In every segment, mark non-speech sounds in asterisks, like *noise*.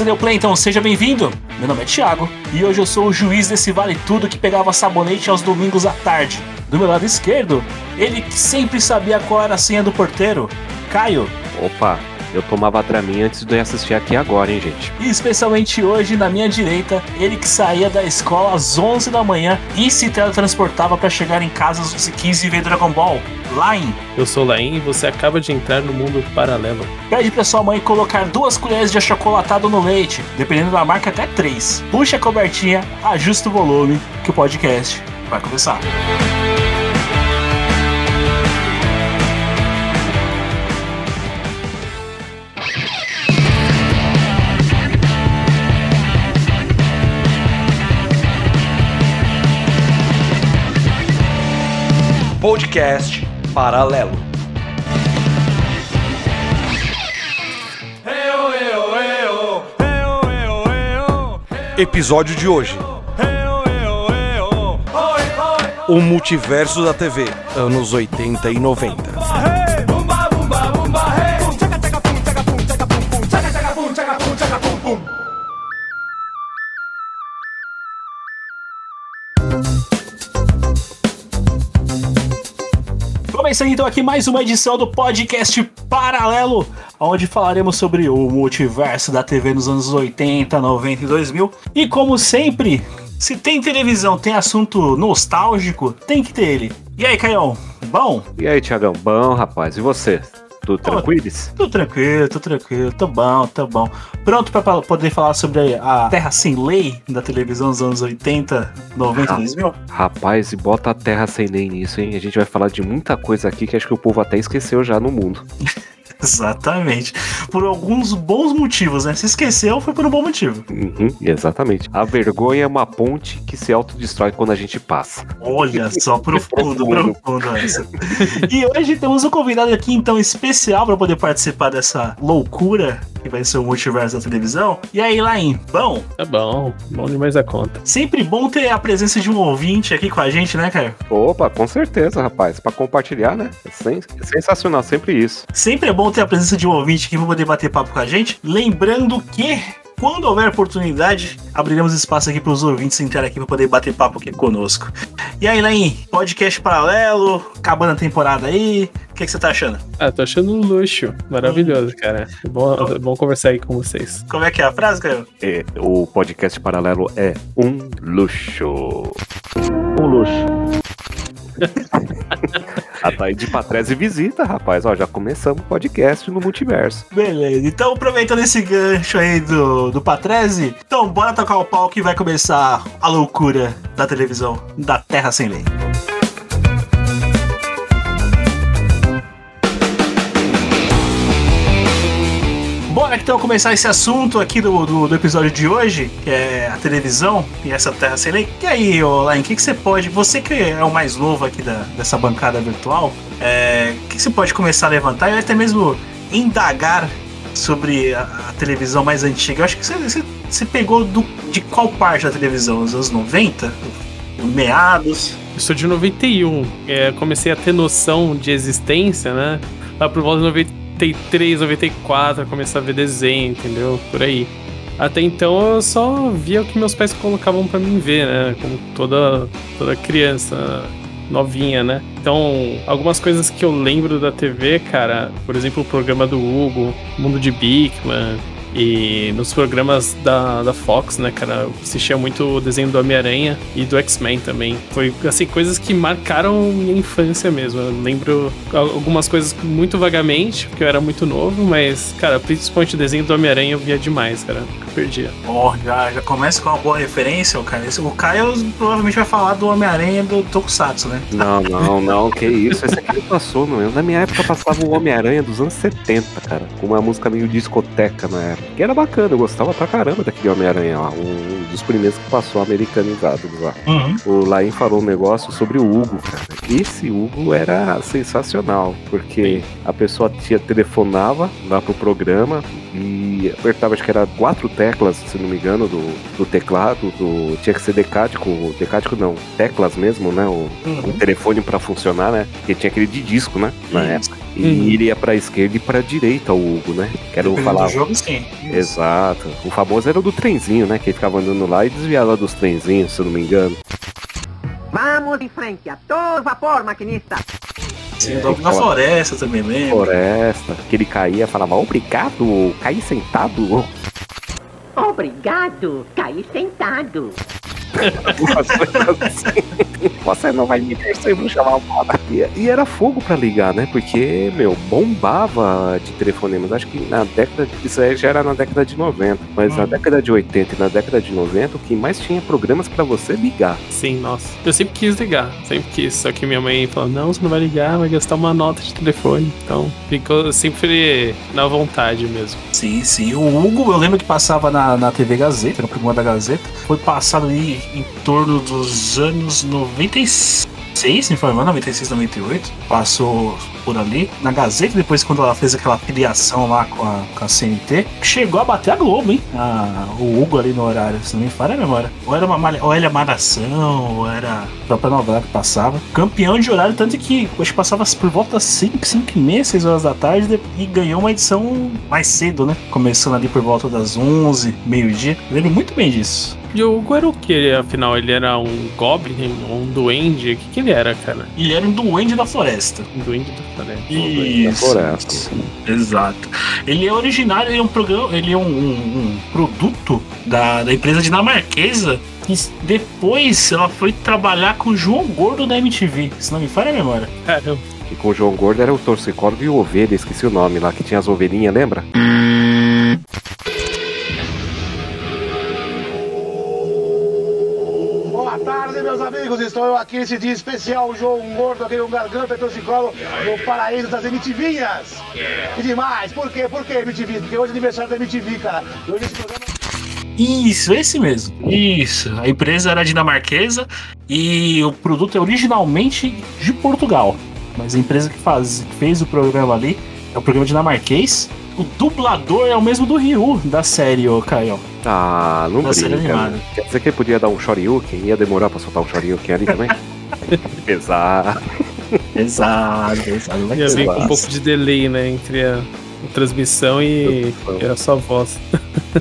Você play, então seja bem-vindo. Meu nome é Thiago e hoje eu sou o juiz desse vale tudo que pegava sabonete aos domingos à tarde. Do meu lado esquerdo, ele que sempre sabia qual era a senha do porteiro, Caio. Opa, eu tomava Dramin antes de assistir aqui agora, hein, gente? E especialmente hoje, na minha direita, ele que saía da escola às 11 da manhã e se teletransportava para chegar em casa às 15 e ver Dragon Ball. Lain. Eu sou Lain e você acaba de entrar no mundo paralelo. Pede pra sua mãe colocar duas colheres de achocolatado no leite, dependendo da marca, até três. Puxa a cobertinha, ajusta o volume, que o podcast vai começar. Podcast Paralelo. Episódio de hoje. O multiverso da TV, anos 80 e 90. Começando então aqui mais uma edição do podcast Paralelo, onde falaremos sobre o multiverso da TV nos anos 80, 90 e 2000. E como sempre, se tem televisão, tem assunto nostálgico, tem que ter ele. E aí, Caião? Bom? E aí, Tiagão? Bom, rapaz. E você? Tudo tranquilos? Tudo tranquilo, tudo tranquilo, tô bom, tô bom. Pronto pra poder falar sobre a Terra Sem Lei da televisão dos anos 80, 90 e 2000? Rapaz, e bota a Terra Sem Lei nisso, hein? A gente vai falar de muita coisa aqui que acho que o povo até esqueceu já no mundo. *laughs* *laughs* Exatamente. Por alguns bons motivos, né? Se esqueceu, foi por um bom motivo. Uhum, exatamente. A vergonha é uma ponte que se autodestrói quando a gente passa. Olha só, *laughs* profundo, profundo essa. E hoje temos um convidado aqui, então, especial para poder participar dessa loucura que vai ser o multiverso da televisão. E aí, Lain, bom? Tá bom, bom demais a conta. Sempre bom ter a presença de um ouvinte aqui com a gente, né, Caio? Opa, com certeza, rapaz. Para compartilhar, né? É sensacional, sempre isso. Sempre é bom ter a presença de um ouvinte aqui para poder bater papo com a gente. Lembrando que quando houver oportunidade, abriremos espaço aqui para os ouvintes entrarem aqui para poder bater papo aqui conosco. E aí, Lain, podcast paralelo, acabando a temporada aí, o que, que, você tá achando? Ah, tô achando um luxo, maravilhoso, cara. É bom, é bom conversar aí com vocês. Como é que é a frase, Caio? É, o podcast paralelo é um luxo. Um luxo. *laughs* *laughs* A Thaís Patrese visita, rapaz. Ó, já começamos o podcast no multiverso. Beleza. Então, aproveitando esse gancho aí do, do Patrese, então bora tocar o pau que vai começar a loucura da televisão da Terra Sem Lei. Então começar esse assunto aqui do, do, do, episódio de hoje, que é a televisão e essa Terra Sem Lei. E aí, Olain, o que, que você pode, você que é o mais novo aqui da, dessa bancada virtual, é, o que, que você pode começar a levantar e até mesmo indagar sobre a, a televisão mais antiga? Eu acho que você, você, você pegou do, de qual parte da televisão? Os anos 90? Meados? Eu sou de 91, é, comecei a ter noção de existência, né? Lá por volta de 90 93, 94, começar a ver desenho, entendeu? Por aí. Até então eu só via o que meus pais colocavam para mim ver, né? Como toda, toda criança novinha, né? Então, algumas coisas que eu lembro da TV, cara, por exemplo, o programa do Hugo, Mundo de Bigman, e nos programas da, da Fox, né, cara, eu assistia muito o desenho do Homem-Aranha e do X-Men também. Foi, assim, coisas que marcaram minha infância mesmo. Eu lembro algumas coisas muito vagamente, porque eu era muito novo, mas, cara, principalmente o desenho do Homem-Aranha eu via demais, cara. Eu perdia. Oh, já, já começa com uma boa referência, cara. O Caio provavelmente vai falar do Homem-Aranha do Tokusatsu, né? Não, não, não, que isso. Esse aqui passou, não. Na minha época passava o Homem-Aranha dos anos 70, cara. Com uma música meio discoteca na época. Que era bacana, eu gostava pra caramba daquele Homem-Aranha lá, um dos primeiros que passou americanizado lá. Uhum. O Lain falou um negócio sobre o Hugo, cara. Esse Hugo era sensacional, porque a pessoa tinha, telefonava lá pro programa e apertava, acho que era quatro teclas, se não me engano, do, do teclado, do, tinha que ser decático, decático não, teclas mesmo, né? O, uhum. o telefone para funcionar, né? Porque tinha aquele de disco, né? Na época. E uhum. ele ia pra esquerda e pra direita, o Hugo, né? Quero falar. jogo, sim. Exato. O famoso era o do trenzinho, né? Que ele ficava andando lá e desviava dos trenzinhos, se eu não me engano. Vamos em frente, a todo vapor, maquinista. Sim, o Dog na floresta também, lembra? Floresta, que ele caía falava, obrigado, caí sentado. Obrigado, caí sentado. Você não vai me vou chamar o moda. E, e era fogo pra ligar, né? Porque, meu, bombava de telefonemas. Acho que na década. De, isso aí já era na década de 90. Mas na Hum. década de 80 e na década de 90, o que mais tinha programas pra você ligar. Sim, nossa. Eu sempre quis ligar, sempre quis. Só que minha mãe falou: não, você não vai ligar, vai gastar uma nota de telefone. Então, ficou sempre na vontade mesmo. Sim, sim. O Hugo, eu lembro que passava na, na TV Gazeta, no programa da Gazeta. Foi passado ali em torno dos anos 96, se não for engano, 96, 98. Passou por ali. Na Gazeta, depois quando ela fez aquela filiação lá com a, com a CNT, chegou a bater a Globo, hein? A- o Hugo ali no horário, se não me falha a memória. Ou era uma malha- ou era Malhação, ou era a própria novela que passava. Campeão de horário, tanto que que passava por volta das 5, 5 e meia, 6 horas da tarde e ganhou uma edição mais cedo, né? Começando ali por volta das 11, meio-dia. Lembro muito bem disso. E o Hugo era o que, afinal? Ele era um goblin, um duende? O que, que ele era, cara? Ele era um duende da floresta. Um duende da floresta. Isso. floresta. Exato. Ele é originário, ele é um programa, ele é um, um- um produto da, da empresa dinamarquesa. que depois ela foi trabalhar com o João Gordo da MTV, se não me falha a memória. Caramba. E com o João Gordo era o torcicólogo e o ovelha, esqueci o nome lá, que tinha as ovelhinhas, lembra? Boa amigos. Estou aqui nesse dia especial, João Gordo, aqui um garganta torcicolo no paraíso das MTVinhas. Que demais. Por quê? Por quê, MTV? Porque hoje é aniversário da MTV, cara. E hoje esse programa... Isso, esse mesmo. Isso. A empresa era dinamarquesa e o produto é originalmente de Portugal. Mas a empresa que, faz, que fez o programa ali é o programa dinamarquês. O dublador é o mesmo do Ryu da série, ô Caio. Ah, não Da série brinca. animada. Quer dizer que ele podia dar um shoryuken? Ia demorar pra soltar um shoryuken ali também? *laughs* Exato, exato. Vai Ia vir com um pouco de delay, né? Entre a, a transmissão e, e a sua voz.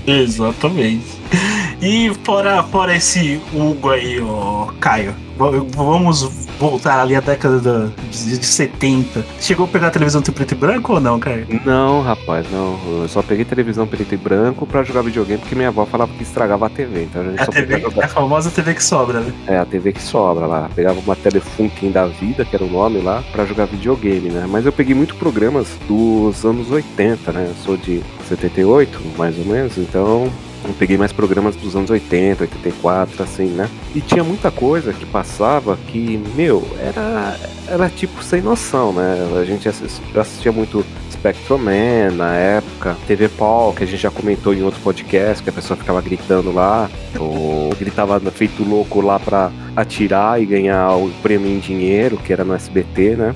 Exatamente. *laughs* E fora, fora esse Hugo aí, ó, Caio, vamos voltar ali à década da- de, de 70. Chegou a pegar a televisão preto e branco ou não, Caio? Não, rapaz, não. Eu só peguei televisão preto e branco pra jogar videogame porque minha avó falava que estragava a TV. Então a gente A só TV, podia a famosa TV que sobra, né? É, a TV que sobra lá. Pegava uma Telefunken da vida, que era o nome lá, pra jogar videogame, né? Mas eu peguei muito programas dos anos 80, né? Eu sou de 78, mais ou menos, então eu peguei mais programas dos anos 80, 84, assim, né? E tinha muita coisa que passava que, meu, era, era tipo sem noção, né? A gente assis- assistia muito Spectrum Man na época, TV Paul, que a gente já comentou em outro podcast, que a pessoa ficava gritando lá, ou gritava feito louco lá pra atirar e ganhar o prêmio em dinheiro, que era no SBT, né?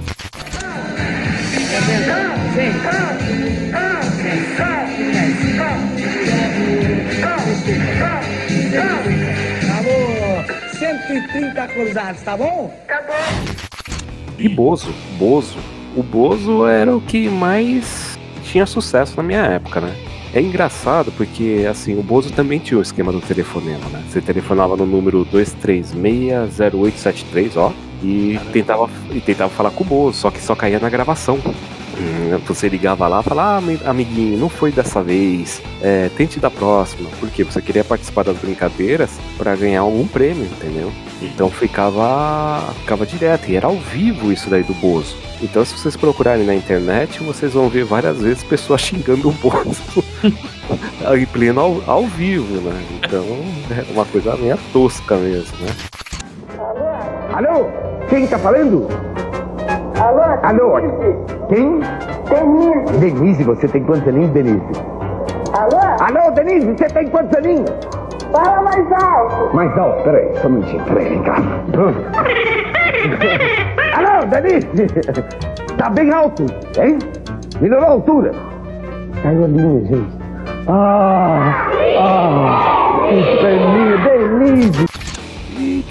Acabou. 130 cruzados, tá bom? E Bozo, Bozo. O Bozo era o que mais tinha sucesso na minha época, né? É engraçado porque, assim, o Bozo também tinha o esquema do telefonema, né? Você telefonava no número 2360873, ó, e tentava, e tentava falar com o Bozo, só que só caía na gravação. Hum, Você ligava lá e falava, ah, ami- amiguinho, não foi dessa vez, é, tente da próxima. Porque você queria participar das brincadeiras para ganhar algum prêmio, entendeu? Então ficava, ficava direto, e era ao vivo isso daí do Bozo. Então se vocês procurarem na internet, vocês vão ver várias vezes pessoas *laughs* xingando o Bozo. *laughs* em pleno ao, ao vivo, né? Então é uma coisa meio tosca mesmo, né? Alô? Quem tá falando? Alô? Alô? Quem? Denise. Denise, você tem quantos aninhos, Denise? Alô? Alô, Denise, você tem quantos aninhos? Fala mais alto. Mais alto, peraí, só um minutinho, peraí, vem cá. *laughs* Alô, Denise! Tá bem alto, hein? Melhorou a altura. Caiu a linha, gente. Ah! Ah! Que! E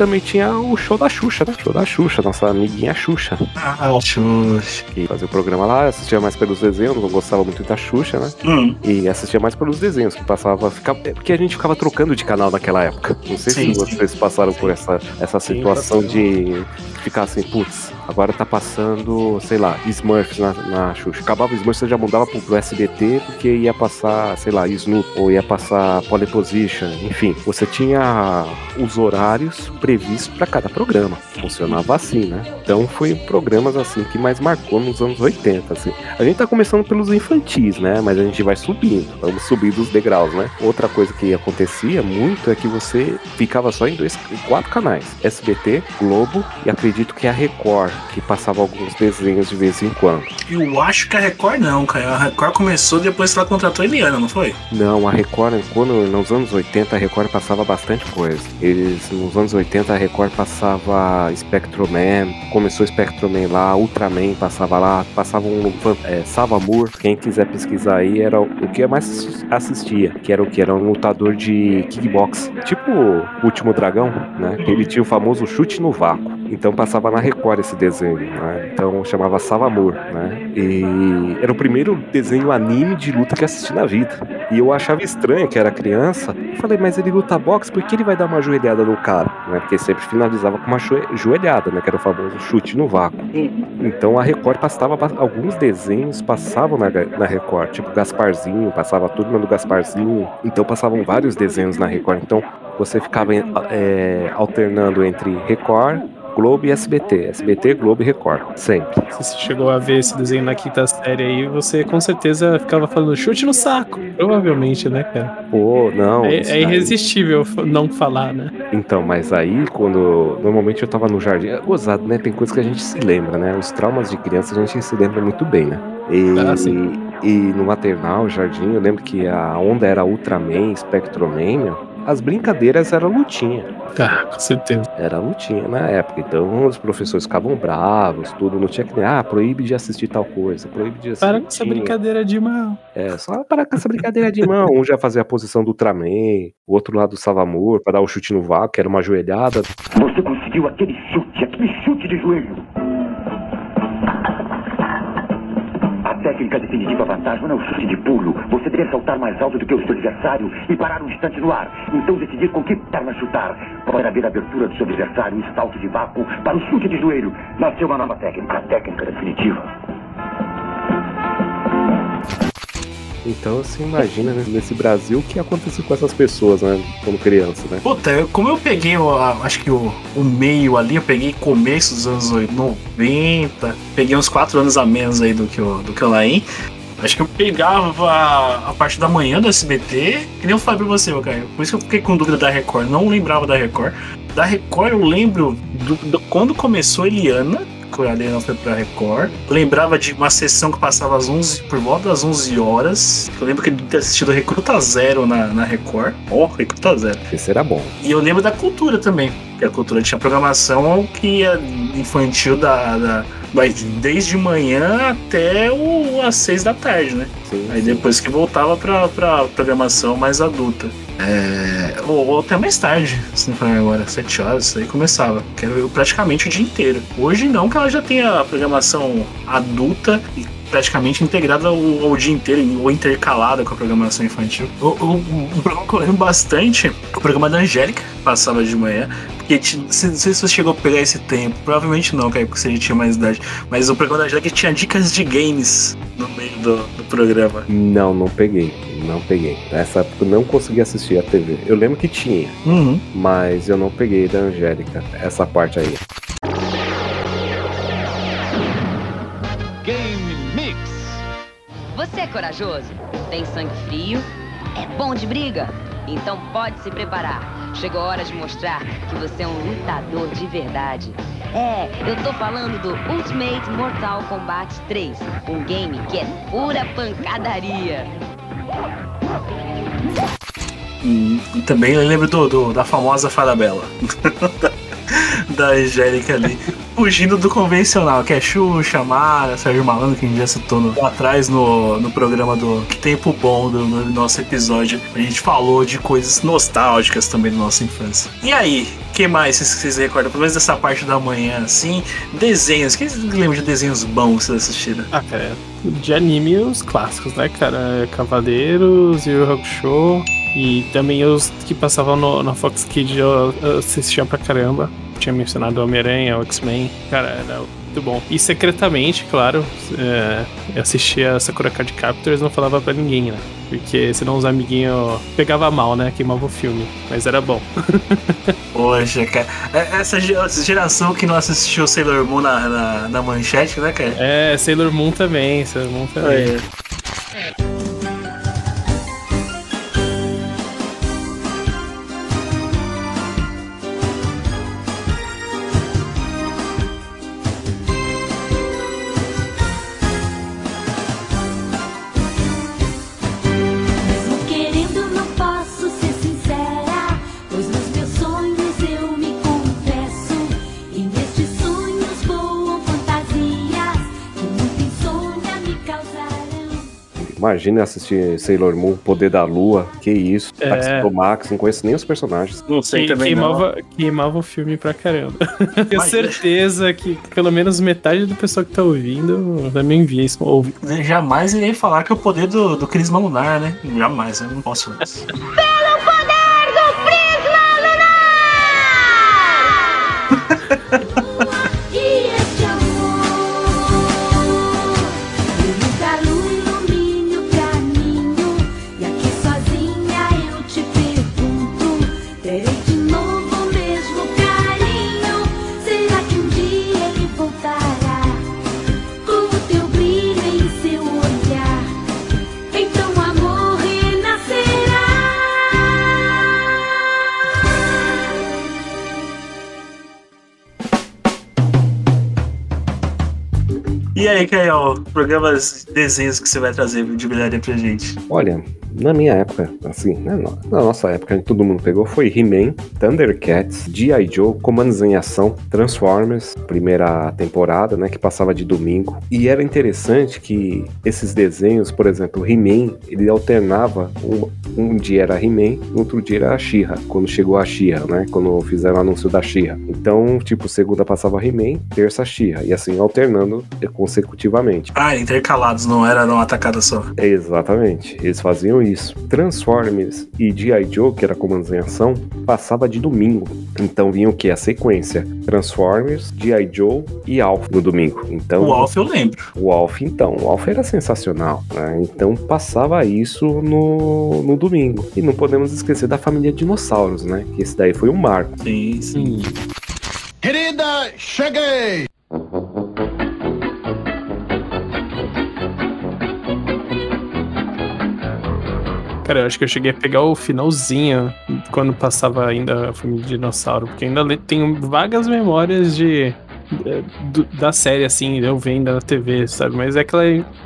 também tinha o show da Xuxa, né? Show da Xuxa, nossa amiguinha Xuxa. Ah, Xuxa. Que fazia o programa lá, assistia mais pelos desenhos, não gostava muito da Xuxa, né? Hum, E assistia mais pelos desenhos, que passava. Ficava, é porque a gente ficava trocando de canal naquela época. Não sei Sim, se vocês passaram por essa, essa Sim, situação de ficar assim, putz, agora tá passando, sei lá, Smurfs na, na Xuxa. Acabava Smurfs, você já mudava pro, pro SBT porque ia passar, sei lá, Snoop, ou ia passar Pole Position, enfim. Você tinha os horários previstos para cada programa. Funcionava assim, né? Então foi programas assim que mais marcou nos anos 80, assim. A gente tá começando pelos infantis, né? Mas a gente vai subindo, vamos subir dos degraus, né? Outra coisa que acontecia muito é que você ficava só em dois, em quatro canais: SBT, Globo e acredito que a Record, que passava alguns desenhos de vez em quando. eu acho que a Record não, cara. A Record começou depois que ela contratou a Eliana, não foi? Não, a Record, quando nos anos 80 a Record passava bastante coisa. Eles, nos anos 80 a Record passava Spectroman, começou Spectroman lá, Ultraman passava lá, passava um é, Savamur, quem quiser pesquisar aí, era o que eu mais assistia, que era o que? Era um lutador de kickbox, tipo o Último Dragão, né? Ele tinha o famoso chute no vácuo. Então passava na Record esse desenho, né? Então chamava Savamur, né? E era o primeiro desenho anime de luta que assisti na vida. E eu achava estranho que era criança. Eu falei, mas ele luta boxe, por que ele vai dar uma joelhada no cara? Né? Porque sempre finalizava com uma joe- joelhada, né? Que era o famoso chute no vácuo. Então a Record passava alguns desenhos passavam na, na Record, tipo Gasparzinho, passava a turma do Gasparzinho. Então passavam vários desenhos na Record. Então você ficava é, alternando entre Record, Globo e SBT. SBT, Globo e Record. Sempre. Se você chegou a ver esse desenho na quinta série aí, você com certeza ficava falando chute no saco. Provavelmente, né, cara? Pô, não. É, é aí- irresistível f- não falar, né? Então, mas aí quando. Normalmente eu tava no jardim. É gozado, né? Tem coisas que a gente se lembra, né? Os traumas de criança a gente se lembra muito bem, né? E, Ah, sim. e no maternal, jardim, eu lembro que a onda era Ultraman, Spectroman, meu. As brincadeiras eram lutinha. Ah, com certeza. Era lutinha na época. Então os professores ficavam bravos, tudo. Não tinha que nem, ah, proíbe de assistir tal coisa, proíbe de assistir. Para com essa brincadeira de mão. É, só parar com essa brincadeira de mão. Um já fazia a posição do Ultraman, o outro lado do Savamur, pra dar o chute no vácuo, que era uma joelhada. Você conseguiu aquele chute, aquele chute de joelho. Técnica definitiva vantagem não é o chute de pulo. Você deve saltar mais alto do que o seu adversário e parar um instante no ar. Então decidir com que perna chutar. Para ver a abertura do seu adversário e salto de vácuo para o chute de joelho. Nasceu uma nova técnica, a técnica definitiva. Então você imagina né, nesse Brasil o que aconteceu com essas pessoas, né? Como criança, né? Puta, eu- como eu peguei, a- acho que o, o meio ali, eu peguei começo dos anos 90, peguei uns 4 anos a menos aí do que o, do que o Laim. Acho que eu pegava a, a parte da manhã do SBT, que nem eu falei pra você, meu cara. Por isso que eu fiquei com dúvida da Record, não lembrava da Record. Da Record eu lembro do, do- quando começou Eliana, quando a Eliana foi pra Record. Lembrava de uma sessão que passava às 11, por volta das 11 horas. Eu lembro que de ter assistido Recruta Zero na, na Record. Ó, Recruta Zero. Esse era bom. E eu lembro da cultura também. Que a cultura tinha programação que ia infantil da, da- vai desde manhã até o, às seis da tarde, né? Sim, Aí depois que voltava pra, pra programação mais adulta. É, ou, ou até mais tarde, se não for agora, sete horas, isso aí começava. Que era praticamente o dia inteiro. Hoje não, que ela já tem a programação adulta e praticamente integrada ao, ao dia inteiro, ou intercalada com a programação infantil. O, o- um programa que eu lembro bastante, o programa da Angélica, passava de manhã. Porque ti- não sei se você chegou a pegar esse tempo, provavelmente não, porque você já tinha mais idade. Mas o programa da Angélica tinha dicas de games no meio do, do programa. Não, não peguei. Não peguei. Nessa época eu não consegui assistir a TV. Eu lembro que tinha, Uhum. mas eu não peguei da Angélica. Essa parte aí. Corajoso? Tem sangue frio? É bom de briga? Então pode se preparar. Chegou a hora de mostrar que você é um lutador de verdade. É, eu tô falando do Ultimate Mortal Kombat 3, um game que é pura pancadaria. E, e também lembro do, do- da famosa Fada Bela. *laughs* da, Angélica ali. Fugindo do convencional, que é Xuxa, Mara, Sérgio Malandro, que a gente já citou no, lá atrás no, no programa do Que Tempo Bom do, no nosso episódio. A gente falou de coisas nostálgicas também da nossa infância. E aí, que mais vocês, vocês recordam? Pelo menos dessa parte da manhã, assim. Desenhos. Quem lembra de desenhos bons que vocês assistiram? Ah, cara, de anime os clássicos, né, cara? Cavaleiros, Yu Yu Hakusho. E também os que passavam no, na Fox Kids eu, eu assistia pra caramba. Tinha mencionado o Homem-Aranha, o X-Men. Cara, era muito bom. E secretamente, claro, é, eu assistia Sakura Card Captors e não falava pra ninguém, né? Porque senão os amiguinhos pegava mal, né? Queimava o filme. Mas era bom. *laughs* Poxa, cara. É- essa geração que não assistiu Sailor Moon na, na, na manchete, né, cara? É, Sailor Moon também, Sailor Moon também. É. Imagina assistir Sailor Moon, Poder da Lua, que isso. É. Táxi do Max, não conheço nem os personagens. Não sei Que- também não. queimava, queimava o filme pra caramba. *laughs* Tenho Mas- certeza que pelo menos metade do pessoal que tá ouvindo também via isso. Ouve. Jamais irei falar que é o poder do, do Crisma Lunar, né? Jamais, eu não posso fazer aí, Caio, programas, desenhos que você vai trazer de bilharia pra gente? Olha, na minha época, assim, na, no- na nossa época, que todo mundo pegou, foi He-Man, Thundercats, G.I. Joe, Comandos em Ação, Transformers, primeira temporada, né, que passava de domingo. E era interessante que esses desenhos, por exemplo, He-Man, ele alternava, um, um dia era He-Man, outro dia era a She-Ra, quando chegou a She-Ra, né, quando fizeram o anúncio da She-Ra. Então, tipo, segunda passava He-Man, terça She-Ra, e assim, alternando consecutivamente. Ah, intercalados, não era numa atacada só. Exatamente, eles faziam isso. Transformers e G.I. Joe, que era Comandos em Ação, passava de domingo. Então vinha o que? A sequência: Transformers, G.I. Joe e Alf no domingo. Então, O Alf eu lembro. o Alf, então, o Alf era sensacional, né? Então passava isso no, no domingo. E não podemos esquecer da família Dinossauros, né? Que esse daí foi um marco. Sim, sim. Querida, cheguei! Cara, eu acho que eu cheguei a pegar o finalzinho quando passava ainda a família de dinossauro, porque ainda tenho vagas memórias de. eh, da série, assim, eu vendo na TV, sabe? Mas é aquela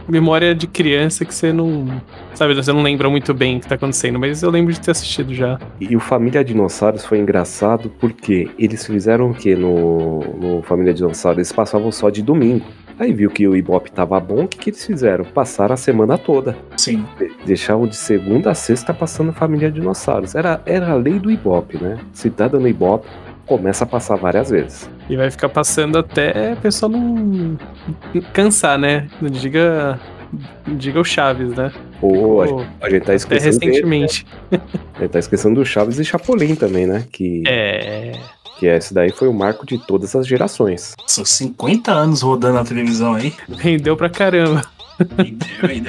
memória de criança que você não. Sabe, você não lembra muito bem o que tá acontecendo, mas eu lembro de ter assistido já. E o Família Dinossauros foi engraçado porque eles fizeram o que no, no Família Dinossauros? Eles passavam só de domingo. Aí viu que o Ibope tava bom, o que, que eles fizeram? Passaram a semana toda. Sim. De- Deixavam de segunda a sexta passando Família Dinossauros. Era, era a lei do Ibope, né? Se tá dando Ibope, começa a passar várias vezes. E vai ficar passando até a pessoa não cansar, né? Não diga. Diga o Chaves, né? Pô, a, Pô, a gente tá Até esquecendo dele, recentemente. A gente tá esquecendo do Chaves e Chapolin também, né? Que, É. que esse daí foi o marco de todas as gerações. São 50 anos rodando na televisão aí. Rendeu pra caramba.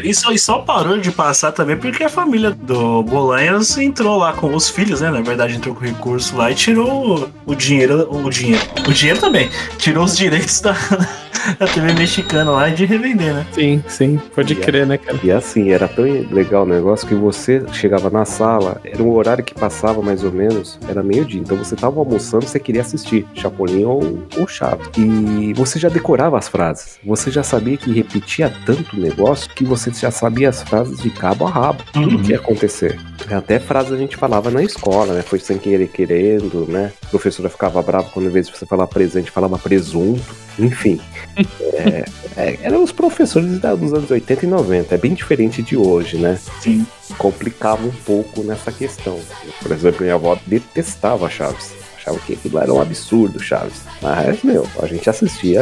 E só, e só parou de passar também porque a família do Bolanhas entrou lá com os filhos, né? Na verdade, entrou com recurso lá e tirou o, dinheiro. O dinheiro. O dinheiro também. Tirou os direitos da, *laughs* a TV mexicana lá e de revender, né? Sim, sim, pode crer, né, cara? E assim, era tão legal o negócio que você chegava na sala, era um horário que passava mais ou menos, era meio-dia. Então você tava almoçando, você queria assistir Chapolin ou, ou Chaves. E você já decorava as frases. Você já sabia que repetia tanto o negócio que você já sabia as frases de cabo a rabo. Tudo que ia acontecer. Até frase a gente falava na escola, né? Foi sem querer querendo, né? A professora ficava brava quando, em vez de você falar presente, falava presunto. Enfim. *laughs* é, é, eram os professores dos anos 80 e 90. É bem diferente de hoje, né? Sim. Complicava um pouco nessa questão. Por exemplo, minha avó detestava Chaves. Achava que aquilo era um absurdo, Chaves. Mas, meu, a gente assistia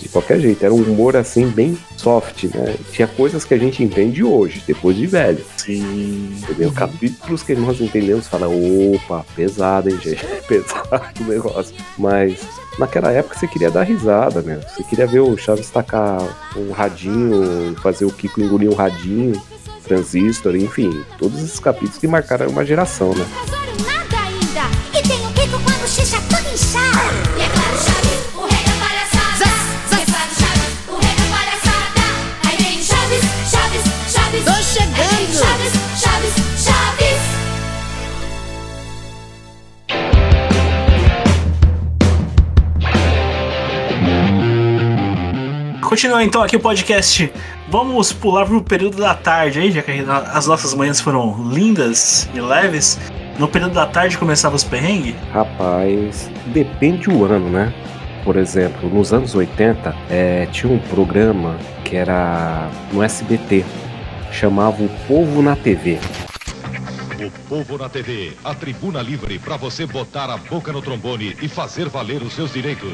de qualquer jeito. Era um humor assim, bem soft, né? Tinha coisas que a gente entende hoje, depois de velho. Sim. Entendeu? Capítulos que nós entendemos, fala, opa, pesado, hein, gente? *laughs* Pesado o negócio. Mas naquela época você queria dar risada, né? Você queria ver o Chaves tacar um radinho, fazer o Kiko engolir um radinho, transistor, enfim, todos esses capítulos que marcaram uma geração, né? Continuando então aqui o podcast. Vamos pular pro período da tarde aí, já que as nossas manhãs foram lindas e leves. No período da tarde começava os perrengues? Rapaz, depende o ano, né? Por exemplo, nos anos 80, é, tinha um programa que era no SBT, chamava O Povo na TV. O Povo na TV, a tribuna livre para você botar a boca no trombone e fazer valer os seus direitos.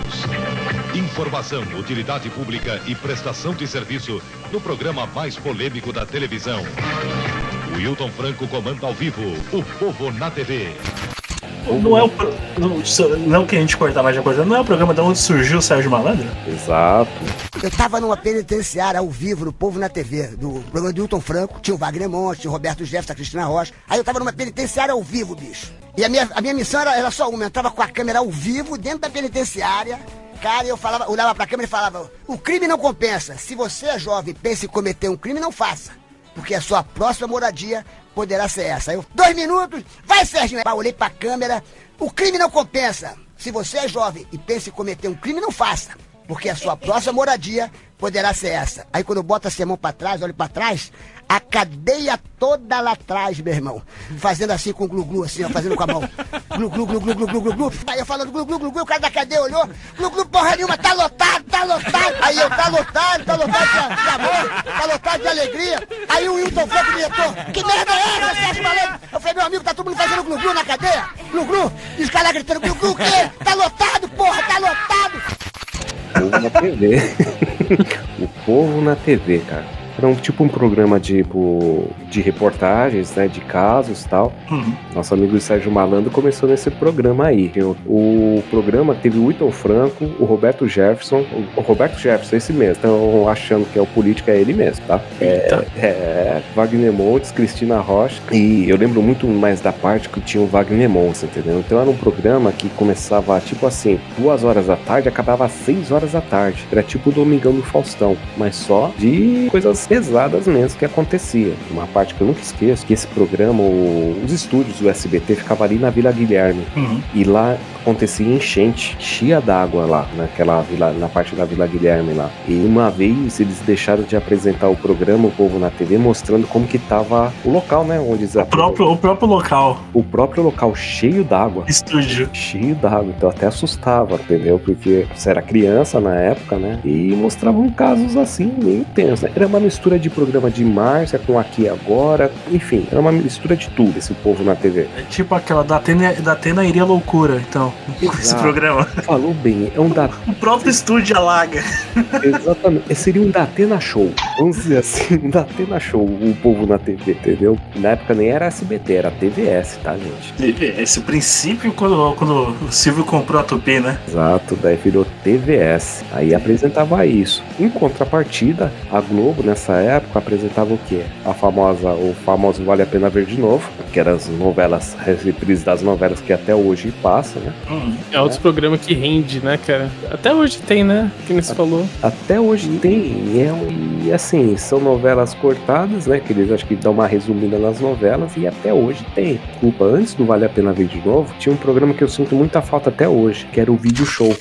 Informação, utilidade pública e prestação de serviço no programa mais polêmico da televisão. O Hilton Franco comanda ao vivo o Povo na TV. Não é o. pro- Não, não que a gente cortar mais de coisa, não é o programa de onde surgiu o Sérgio Malandro? Exato. Eu tava numa penitenciária ao vivo, no Povo na TV, do programa do Hilton Franco, tinha o Wagner Monte, tinha o Roberto Jefferson, a Cristina Rocha. Aí eu tava numa penitenciária ao vivo, bicho. E a minha, a minha missão era, era só uma, eu entrava com a câmera ao vivo dentro da penitenciária. Cara, eu falava, olhava pra câmera e falava, o crime não compensa. Se você é jovem e pensa em cometer um crime, não faça. Porque a sua próxima moradia poderá ser essa. Aí eu, dois minutos, vai Serginho. Eu olhei pra câmera, o crime não compensa. Se você é jovem e pensa em cometer um crime, não faça. Porque a sua próxima moradia poderá ser essa. Aí quando eu boto a mão pra trás, olho pra trás, a cadeia toda lá atrás, meu irmão. Fazendo assim com o glu-glu, assim, ó, fazendo com a mão. Glu, glu, glu, glu, glu, glu, glu. Aí eu falando glu, glu, glu, glu, o cara da cadeia olhou, glu, glu, porra nenhuma, tá lotado, tá lotado. Aí eu, tá lotado, tá lotado de, amor, tá lotado de alegria. Aí o Wilton Franco, diretor, que merda é essa, Sérgio Malandro? Eu falei, meu amigo, tá todo mundo fazendo glu, glu na cadeia? Glu, glu. E os caras gritando, glu, glu, o quê? Tá lotado, porra, tá lotado. Povo na TV. *laughs* o Povo na TV, cara. Era um, tipo um programa tipo, de reportagens, né? De casos e tal. Nosso amigo Sérgio Malandro começou nesse programa aí. O, o programa teve o Wilton Franco, o Roberto Jefferson. O, o Roberto Jefferson, esse mesmo. Estão achando que é o político, é ele mesmo, tá? É, é, Wagner Montes, Cristina Rocha. E eu lembro muito mais da parte que tinha o Wagner Montes, entendeu? Então era um programa que começava tipo assim, duas horas da tarde, acabava às seis horas da tarde. Era tipo o Domingão do Faustão, mas só de coisas pesadas mesmo que acontecia. Uma parte que eu nunca esqueço, que esse programa, o- os estúdios do SBT ficavam ali na Vila Guilherme. E lá acontecia enchente, chia d'água lá, naquela vila, na parte da Vila Guilherme lá. E uma vez eles deixaram de apresentar o programa, o povo na TV, mostrando como que tava o local, né? Onde eles O próprio, o próprio local. o próprio local cheio d'água. Estúdio. Cheio d'água. Então até assustava, entendeu? Porque você era criança na época, né? E mostravam casos assim, meio tensos, né? Era uma mistura de programa de Márcia com Aqui Agora. Enfim, era uma mistura de tudo esse povo na TV. É tipo aquela da Atena, da Atena iria loucura, então, com *laughs* esse programa. Falou bem, é um da. *laughs* O próprio estúdio alaga. Exatamente. Seria um Datena Show. Vamos dizer assim, da Atena Show, o povo na TV, entendeu? Na época nem era SBT, era TVS, tá, gente? Esse princípio quando, quando o Silvio comprou a Tupi, né? Exato, daí virou TVS. Aí apresentava isso. Em contrapartida, a Globo nessa época apresentava o quê? A famosa, o famoso Vale a Pena Ver de Novo, que eram as novelas, reprises das novelas que até hoje passam, né? É outro programa que rende, né, cara? Até hoje tem, né? Que nem falou. Até hoje tem, e, é, e assim, são novelas cortadas, né? Que eles acho que dão uma resumida nas novelas, e até hoje tem. Desculpa, antes do Vale a Pena Ver de Novo, tinha um programa que eu sinto muita falta até hoje, que era o Vídeo Show.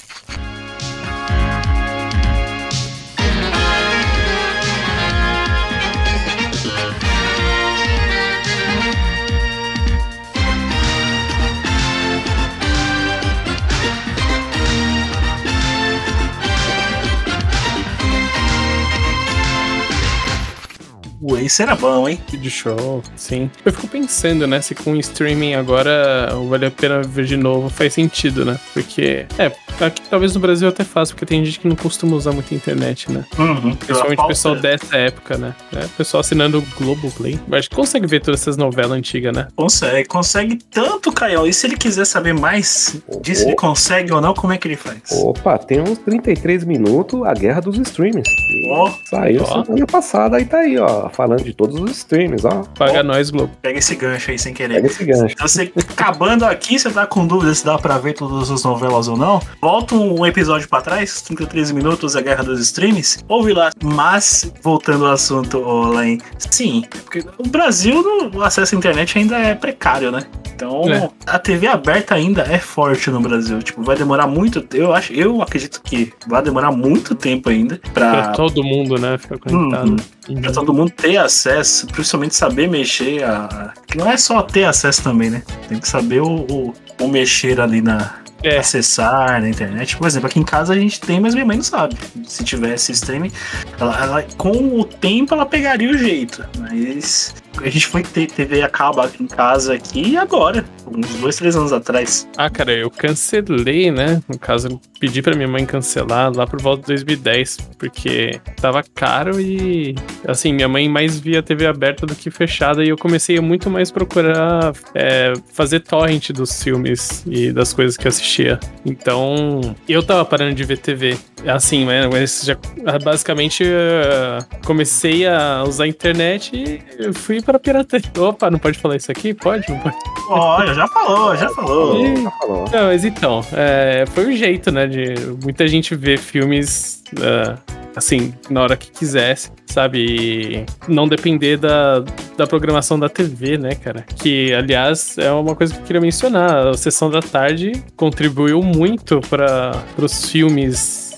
O Ace era bom, hein? Vídeo show, sim. Eu fico pensando, né, se com o streaming agora Vale a Pena Ver de Novo faz sentido, né? Porque, é, aqui talvez no Brasil até faça, porque tem gente que não costuma usar muito a internet, né? Uhum. Principalmente o pessoal dessa época, né? É, o pessoal assinando o Globoplay. Mas consegue ver todas essas novelas antigas, né? Consegue, consegue tanto, Caio. E se ele quiser saber mais disso, ele consegue ou não, como é que ele faz? Opa, tem uns 33 minutos a guerra dos streamers. E Ó, Saiu ó. semana passada e tá aí, ó, falando de todos os streamers, ó. Paga nós, Globo. Pega esse gancho aí sem querer. Pega esse gancho. Então, você acabando aqui, você tá com dúvida se dá pra ver todas as novelas ou não? Volta um episódio pra trás, 33 minutos, a Guerra dos Streams. Ouve lá. Mas, voltando ao assunto, Lain, sim, porque o Brasil, no- o acesso à internet ainda é precário, né? Então, É. a TV aberta ainda é forte no Brasil. Tipo, vai demorar muito. Eu acho, eu acredito que vai demorar muito tempo ainda Pra pra, todo mundo, né? Ficar conectado. Uhum. pra todo mundo ter acesso, principalmente saber mexer. A... Que não é só ter acesso também, né? Tem que saber o, o, o mexer ali na. É. Acessar na internet. Por exemplo, aqui em casa a gente tem, mas minha mãe não sabe. Se tivesse streaming, ela, ela- com o tempo ela pegaria o jeito. Mas a gente foi ter TV a cabo aqui em casa aqui e agora, uns dois, três anos atrás. Ah, cara, eu cancelei, né? No caso, pedi pra minha mãe cancelar lá por volta de 2010, porque tava caro e, assim, minha mãe mais via TV aberta do que fechada e eu comecei a muito mais procurar é, fazer torrent dos filmes e das coisas que eu assistia. Então, eu tava parando de ver TV. Assim, né? Mas já, basicamente eh, comecei a usar a internet e fui pra pirataria. Opa, não pode falar isso aqui? Pode? Não pode? Olha, já falou, já falou. Ih, Já falou. Não, mas então, é, foi o jeito, né? De muita gente ver filmes é, assim, na hora que quisesse, sabe? E não depender da, da programação da TV, né, cara? Que, aliás, é uma coisa que eu queria mencionar. A sessão da tarde contribuiu muito para os filmes.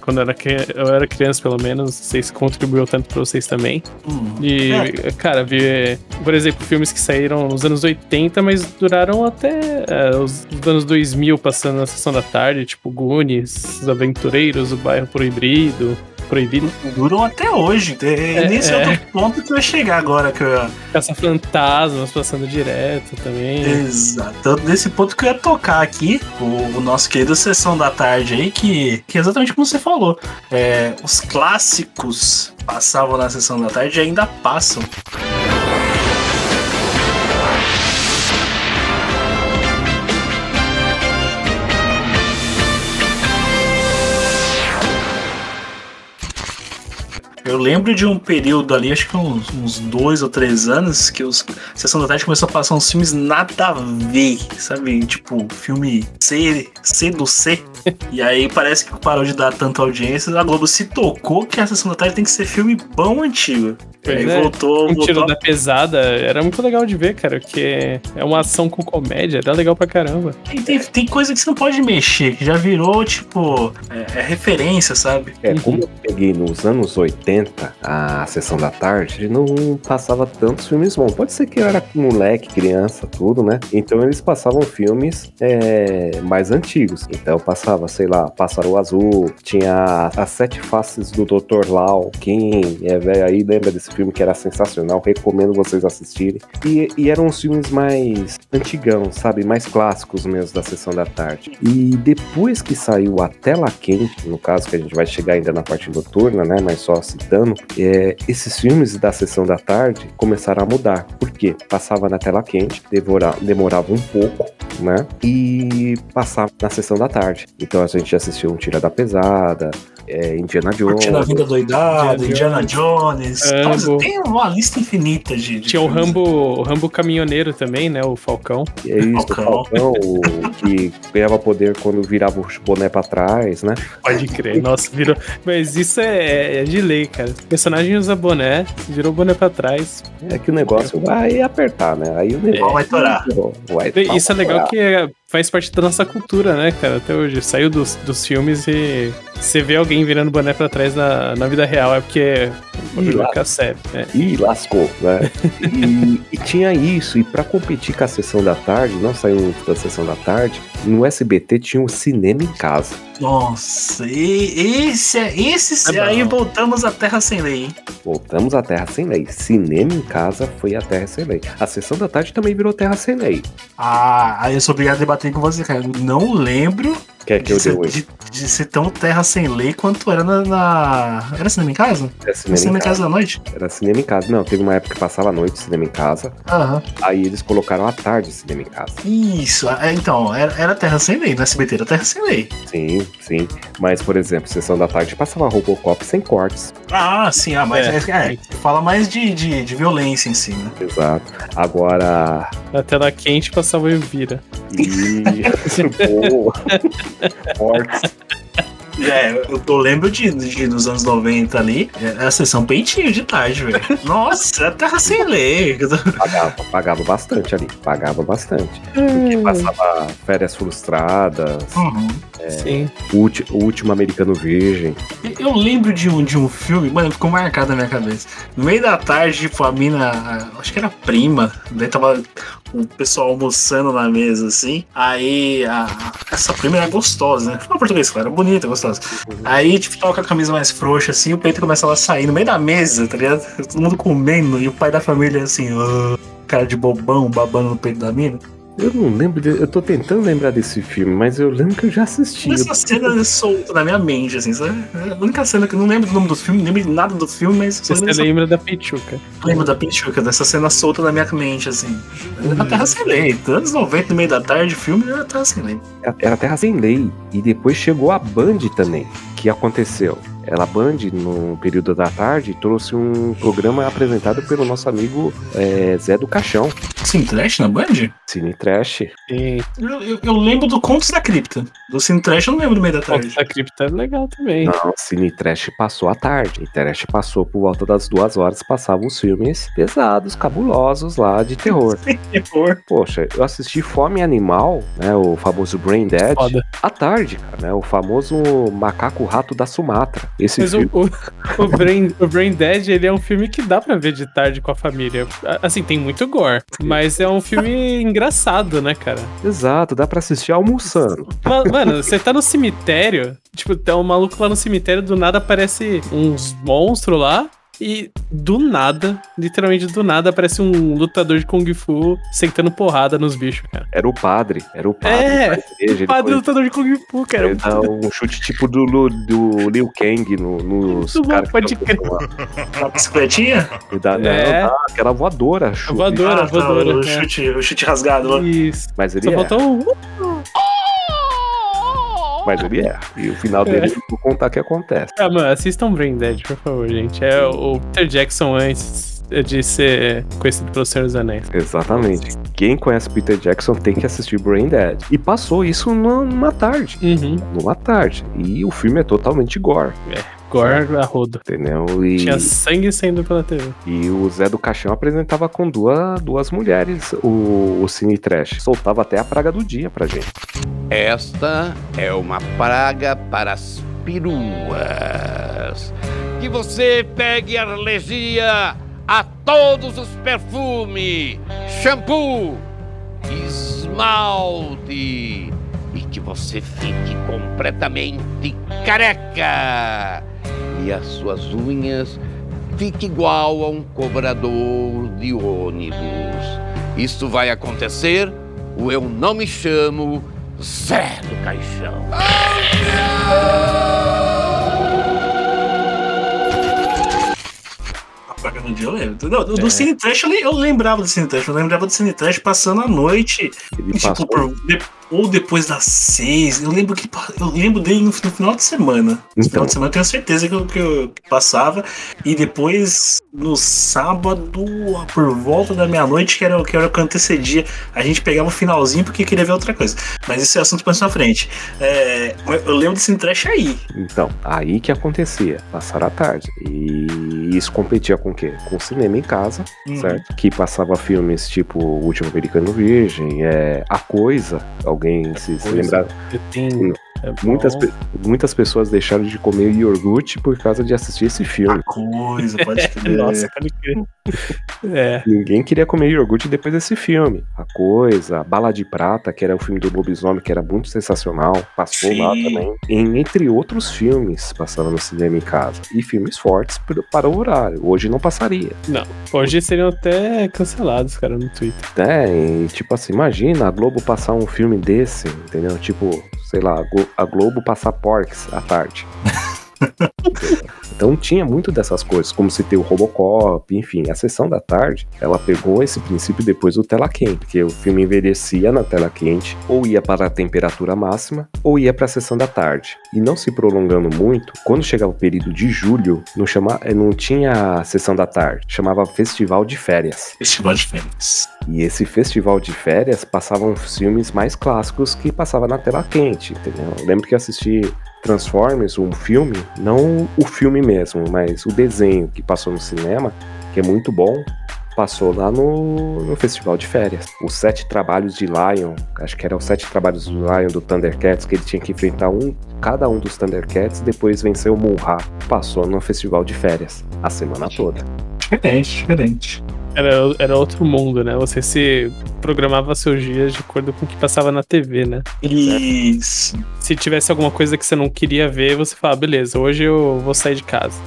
Quando eu era, eu era criança, pelo menos, se contribuiu tanto pra vocês também. Hum. De, É. cara, ver, por exemplo, filmes que saíram nos anos 80, mas duraram até é, os, os anos 2000, passando na sessão da tarde, tipo Goonies, Os Aventureiros, O Bairro Proibido, Proibido, Duram até hoje. É, É, nesse é. outro ponto que vai chegar agora. Que eu, Caça-Fantasmas passando direto também. Exato. Então, Nesse ponto que eu ia tocar aqui, o, o nosso querido Sessão da Tarde aí, que, que é exatamente como você falou. É, os clássicos passavam na Sessão da Tarde e ainda passam. Eu lembro de um período ali, acho que uns, uns dois ou três anos, que os Sessão da Tarde começou a passar uns filmes nada a ver, sabe? Tipo, filme C, C do C. e aí parece que parou de dar tanta audiência. A Globo se tocou que a Sessão da Tarde tem que ser filme bom antigo. Pois aí é, voltou, Um tiro voltou. da pesada era muito legal de ver, cara, porque é uma ação com comédia, era legal pra caramba. Tem, tem, tem coisa que você não pode mexer, que já virou, tipo, é, é referência, sabe? É, como eu peguei nos anos 80 a sessão da tarde, não passava tantos filmes bons. Pode ser que eu era moleque, criança, tudo, né? Então eles passavam filmes é, mais antigos. Então passava, sei lá, Pássaro Azul, tinha As Sete Faces do Dr. Lau. Quem é velho aí lembra desse filme que era sensacional, recomendo vocês assistirem. E, e eram uns filmes mais antigão, sabe? Mais clássicos mesmo da sessão da tarde. E depois que saiu a tela quente, no caso que a gente vai chegar ainda na parte noturna, né? Mas só citando aproveitando, é, esses filmes da sessão da tarde começaram a mudar. Por quê? Passava na tela quente, demorava um pouco, né? E passava na sessão da tarde. Então a gente assistiu um Tira da Pesada, é, Indiana Jones. Curtindo a vida doidada, Indiana Indiana Jones. Nossa, tem uma lista infinita de. de Tinha o. Rambo, o Rambo caminhoneiro também, né? O Falcão. E é isso, o Falcão. Falcão, o que ganhava poder quando virava o boné pra trás, né? Pode crer. Nossa, virou. Mas isso é, é de lei, cara. O personagem usa boné, virou boné pra trás. É que o negócio vai apertar, né? Aí o negócio Vai torar. vai Isso é legal que é- faz parte da nossa cultura, né, cara? Até hoje. Saiu dos, dos filmes e você vê alguém virando boné pra trás na, na vida real, é porque o Ih, lá. sério. É. Ih, lascou, né? E, e tinha isso, e pra competir com a sessão da tarde, não saiu muito da sessão da tarde, no SBT tinha um cinema em casa. Nossa, e, esse é. Esse, É aí bom. voltamos à Terra Sem Lei, hein? Voltamos à Terra Sem Lei. Cinema em casa foi a Terra Sem Lei. A sessão da tarde também virou Terra Sem Lei. Ah, aí eu sou obrigado a debater com você, cara. Eu não lembro Quer que de eu dê ser, hoje? de, de ser tão Terra Sem Lei quanto era na. na- Era cinema em casa? Era cinema, Cinema em casa. da noite? Era cinema em casa. Não, teve uma época que passava a noite cinema em casa. Aham. Aí eles colocaram à tarde cinema em casa. Isso, é, então, era, era Terra Sem Lei, no SBT era Terra Sem Lei. Sim, sim. Mas, por exemplo, sessão da tarde passava Robocop sem cortes. Ah, sim, ah, mas É. é, é, fala mais de, de, de violência em si, né? Exato. Agora. Na tela quente passava o Elvira. E. Pô, *laughs* *laughs* cortes. É, eu, eu lembro de, de dos anos 90 ali, é, a sessão peitinho de tarde, velho. Nossa, é Terra Sem Lei. Pagava, pagava bastante ali. Pagava bastante. Porque passava férias frustradas, Uhum. Sim. o, ulti- o último americano virgem. Eu lembro de um, de um filme, mano, ficou marcado na minha cabeça. No meio da tarde, tipo, a mina, acho que era prima, daí tava o pessoal almoçando na mesa, assim. Aí, a- essa prima era gostosa, né? Fala português, claro, bonita, gostosa. Aí, tipo, tava com a camisa mais frouxa, assim, o peito começava a sair no meio da mesa, tá ligado? Todo mundo comendo, e o pai da família, assim, "Ah", cara de bobão, babando no peito da mina. Eu não lembro, de- eu tô tentando lembrar desse filme, mas eu lembro que eu já assisti. Essa cena solta na minha mente, assim, sabe? É a única cena que eu não lembro do nome do filme, não lembro de nada do filme, mas Você lembro dessa lembra da Pichuca. Lembro da Pichuca, dessa cena solta na minha mente, assim. Na Terra Sem Lei. Anos 90, no meio da tarde, filme era Terra Sem Lei. Era Terra Sem Lei. E depois chegou a Band também. O que aconteceu? Ela, a Band, no período da tarde, trouxe um programa apresentado pelo nosso amigo é, Zé do Caixão. Cine Trash na Band? Cine Trash. Sim. Eu, eu- eu lembro do Contos da Cripta. Do Cine Trash eu não lembro do meio da tarde. Contos da Cripta é legal também. Não, Cine Trash passou à tarde. Cine Trash passou por volta das duas horas, passavam os filmes pesados, cabulosos lá de terror. *laughs* Terror. Poxa, eu assisti Fome Animal, né? O famoso Brain Dead, Foda. à tarde, cara, né? O famoso macaco rato da Sumatra. Esse Mas o, filme. o, o, Brain, o Brain Dead, ele é um filme que dá pra ver de tarde com a família. Assim, tem muito gore, mas é um filme *laughs* engraçado, né, cara? Exato, dá pra assistir almoçando. Ma- Mano, você tá no cemitério, tipo, tem um maluco lá no cemitério, do nada aparece uns monstros lá. E do nada, literalmente do nada, aparece um lutador de Kung Fu sentando porrada nos bichos, cara. Era o padre, era o padre. É, igreja, ele Padre foi- lutador de Kung Fu, cara. ele dá um chute tipo do, do Liu Kang no, nos caras pode lá. Na bicicletinha? Ele dá, não, É. dá aquela voadora. chute. Voadora, Ah, tá, voadora. o, é. chute, o chute rasgado lá. Isso. Mas ele Só é. faltou um. Mas ele é. E o final dele eu vou contar o que acontece. Ah, mano, assistam Brain Dead, por favor, gente. É o Peter Jackson antes de ser conhecido pelos Senhor dos Anéis. Exatamente. Quem conhece Peter Jackson tem que assistir Brain Dead. E passou isso numa, tarde. Uhum. Numa tarde. E o filme é totalmente gore. Gore a rodo. Entendeu? E, Tinha sangue saindo pela TV. e o Zé do Caixão apresentava com duas, duas mulheres o, o Cine Trash. Soltava até a praga do dia pra gente. Esta é uma praga para as peruas. Que você pegue alergia a todos os perfumes, shampoo, esmalte e que você fique completamente careca e as suas unhas fique igual a um cobrador de ônibus. Isso vai acontecer, o eu não me chamo Zé do Caixão. Vagabundia eu lembro. Não, do, do É. Cine Trash eu, le- eu lembrava do Cine Trash, eu lembrava do Cine Trash passando a noite. Ele tipo, por- ou depois das seis. Eu lembro que eu lembro dele no, no final de semana. No Então. final de semana eu tenho certeza que eu, que eu passava. E depois, no sábado, por volta da meia-noite, que era, que era o que antecedia, a gente pegava o finalzinho porque queria ver outra coisa. Mas esse é assunto mais pra frente. É, eu lembro desse trash aí. Então, aí que acontecia, passar a tarde. E isso competia com o quê? Com o cinema em casa, Uhum. certo? Que passava filmes tipo O Último Americano Virgem, é, A Coisa, alguém se, se lembrar. Eu tenho. É Muitas, pe- muitas pessoas deixaram de comer iogurte por causa de assistir esse filme. Coisa, pode *laughs* crer. Nossa, pode crer. É. Ninguém queria comer iogurte depois desse filme. A Coisa, Bala de Prata, que era o filme do lobisomem, que era muito sensacional, passou lá Sim. também. Em- entre outros filmes, passaram no cinema em casa. E filmes fortes para o horário. Hoje não passaria. Não. Hoje seriam até cancelados, cara, no Twitter. É, e tipo assim, imagina a Globo passar um filme desse, entendeu? Tipo, sei lá, a Glo- a Globo passar Porks à tarde. *laughs* Então tinha muito dessas coisas, como se ter o Robocop, enfim, a sessão da tarde, ela pegou esse princípio depois do tela quente, porque o filme envelhecia na tela quente, ou ia para a temperatura máxima, ou ia para a sessão da tarde. E não se prolongando muito, quando chegava o período de julho, não, chama, eh, não tinha sessão da tarde, chamava Festival de Férias. Festival de férias. E esse festival de férias passavam os filmes mais clássicos que passava na tela quente, entendeu? Eu lembro que eu assisti Transformers, um filme, não o filme mesmo, mas o desenho que passou no cinema, que é muito bom, passou lá no, no festival de férias. Os sete trabalhos de Lion, acho que eram os sete trabalhos do Lion do Thundercats, que ele tinha que enfrentar um, cada um dos Thundercats e depois vencer o Munra. Passou no festival de férias, a semana toda. Diferente, diferente. Era, era outro mundo, né? Você se programava seus dias de acordo com o que passava na TV, né? Isso. Se tivesse alguma coisa que você não queria ver, você fala, beleza, hoje eu vou sair de casa.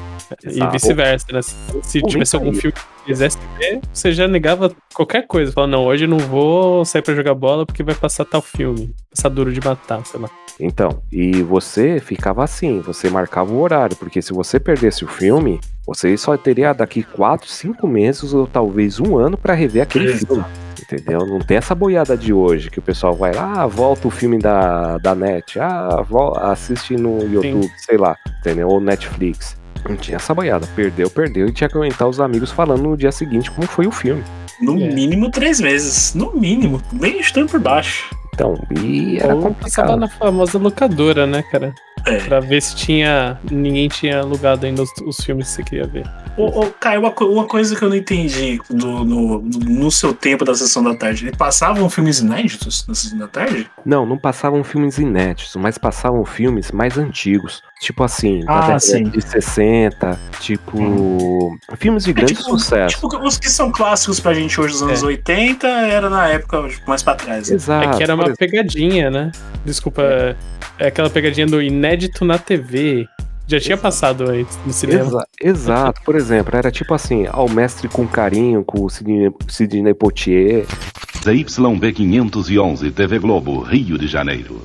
E Exato. vice-versa, né? Se, tivesse algum filme que quisesse ver, você já negava qualquer coisa. Fala, não, hoje eu não vou sair pra jogar bola porque vai passar tal filme. Passar duro de matar, sei lá. Então, e você ficava assim, você marcava o horário, porque se você perdesse o filme, você só teria daqui 4, 5 meses ou talvez um ano pra rever aquele filme. Entendeu? Não tem essa boiada de hoje que o pessoal vai lá, ah, volta o filme da, da net, ah, vol- assiste no YouTube, sei lá, entendeu? Ou Netflix. Não tinha essa boiada. Perdeu, perdeu e tinha que aguentar os amigos falando no dia seguinte como foi o filme. No É. mínimo três meses. No mínimo. Bem estando por baixo. Então, e era Ou passava complicado. na famosa locadora, né, cara? É. Pra ver se tinha. Ninguém tinha alugado ainda os, os filmes que você queria ver. Ô, ô, Caio, uma, uma coisa que eu não entendi do, no, no seu tempo da sessão da tarde. Passavam filmes inéditos na sessão da tarde? Não, não passavam filmes inéditos, mas passavam filmes mais antigos. Tipo assim, da Ah, década sim. de 60, tipo. Filmes de É, grande tipo, sucesso. tipo, os que são clássicos pra gente hoje dos anos É. 80 era na época tipo, mais pra trás. né? Exato. É que era uma exemplo, pegadinha, né? Desculpa, é aquela pegadinha do inédito na TV. Já tinha passado antes no cinema. exa- exato, por exemplo, era tipo assim, ao mestre com carinho, com o Sidney, Sidney Poitier. ZYB 511, TV Globo, Rio de Janeiro.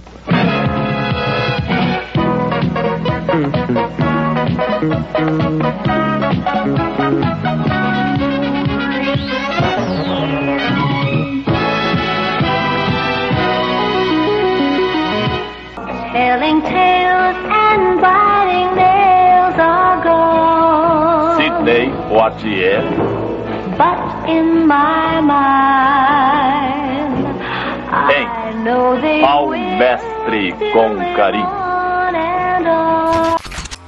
Telling tales and biting nails are gone. Sidney Poitier. But in my mind, I know they Ao will mestre com carinho. on and on.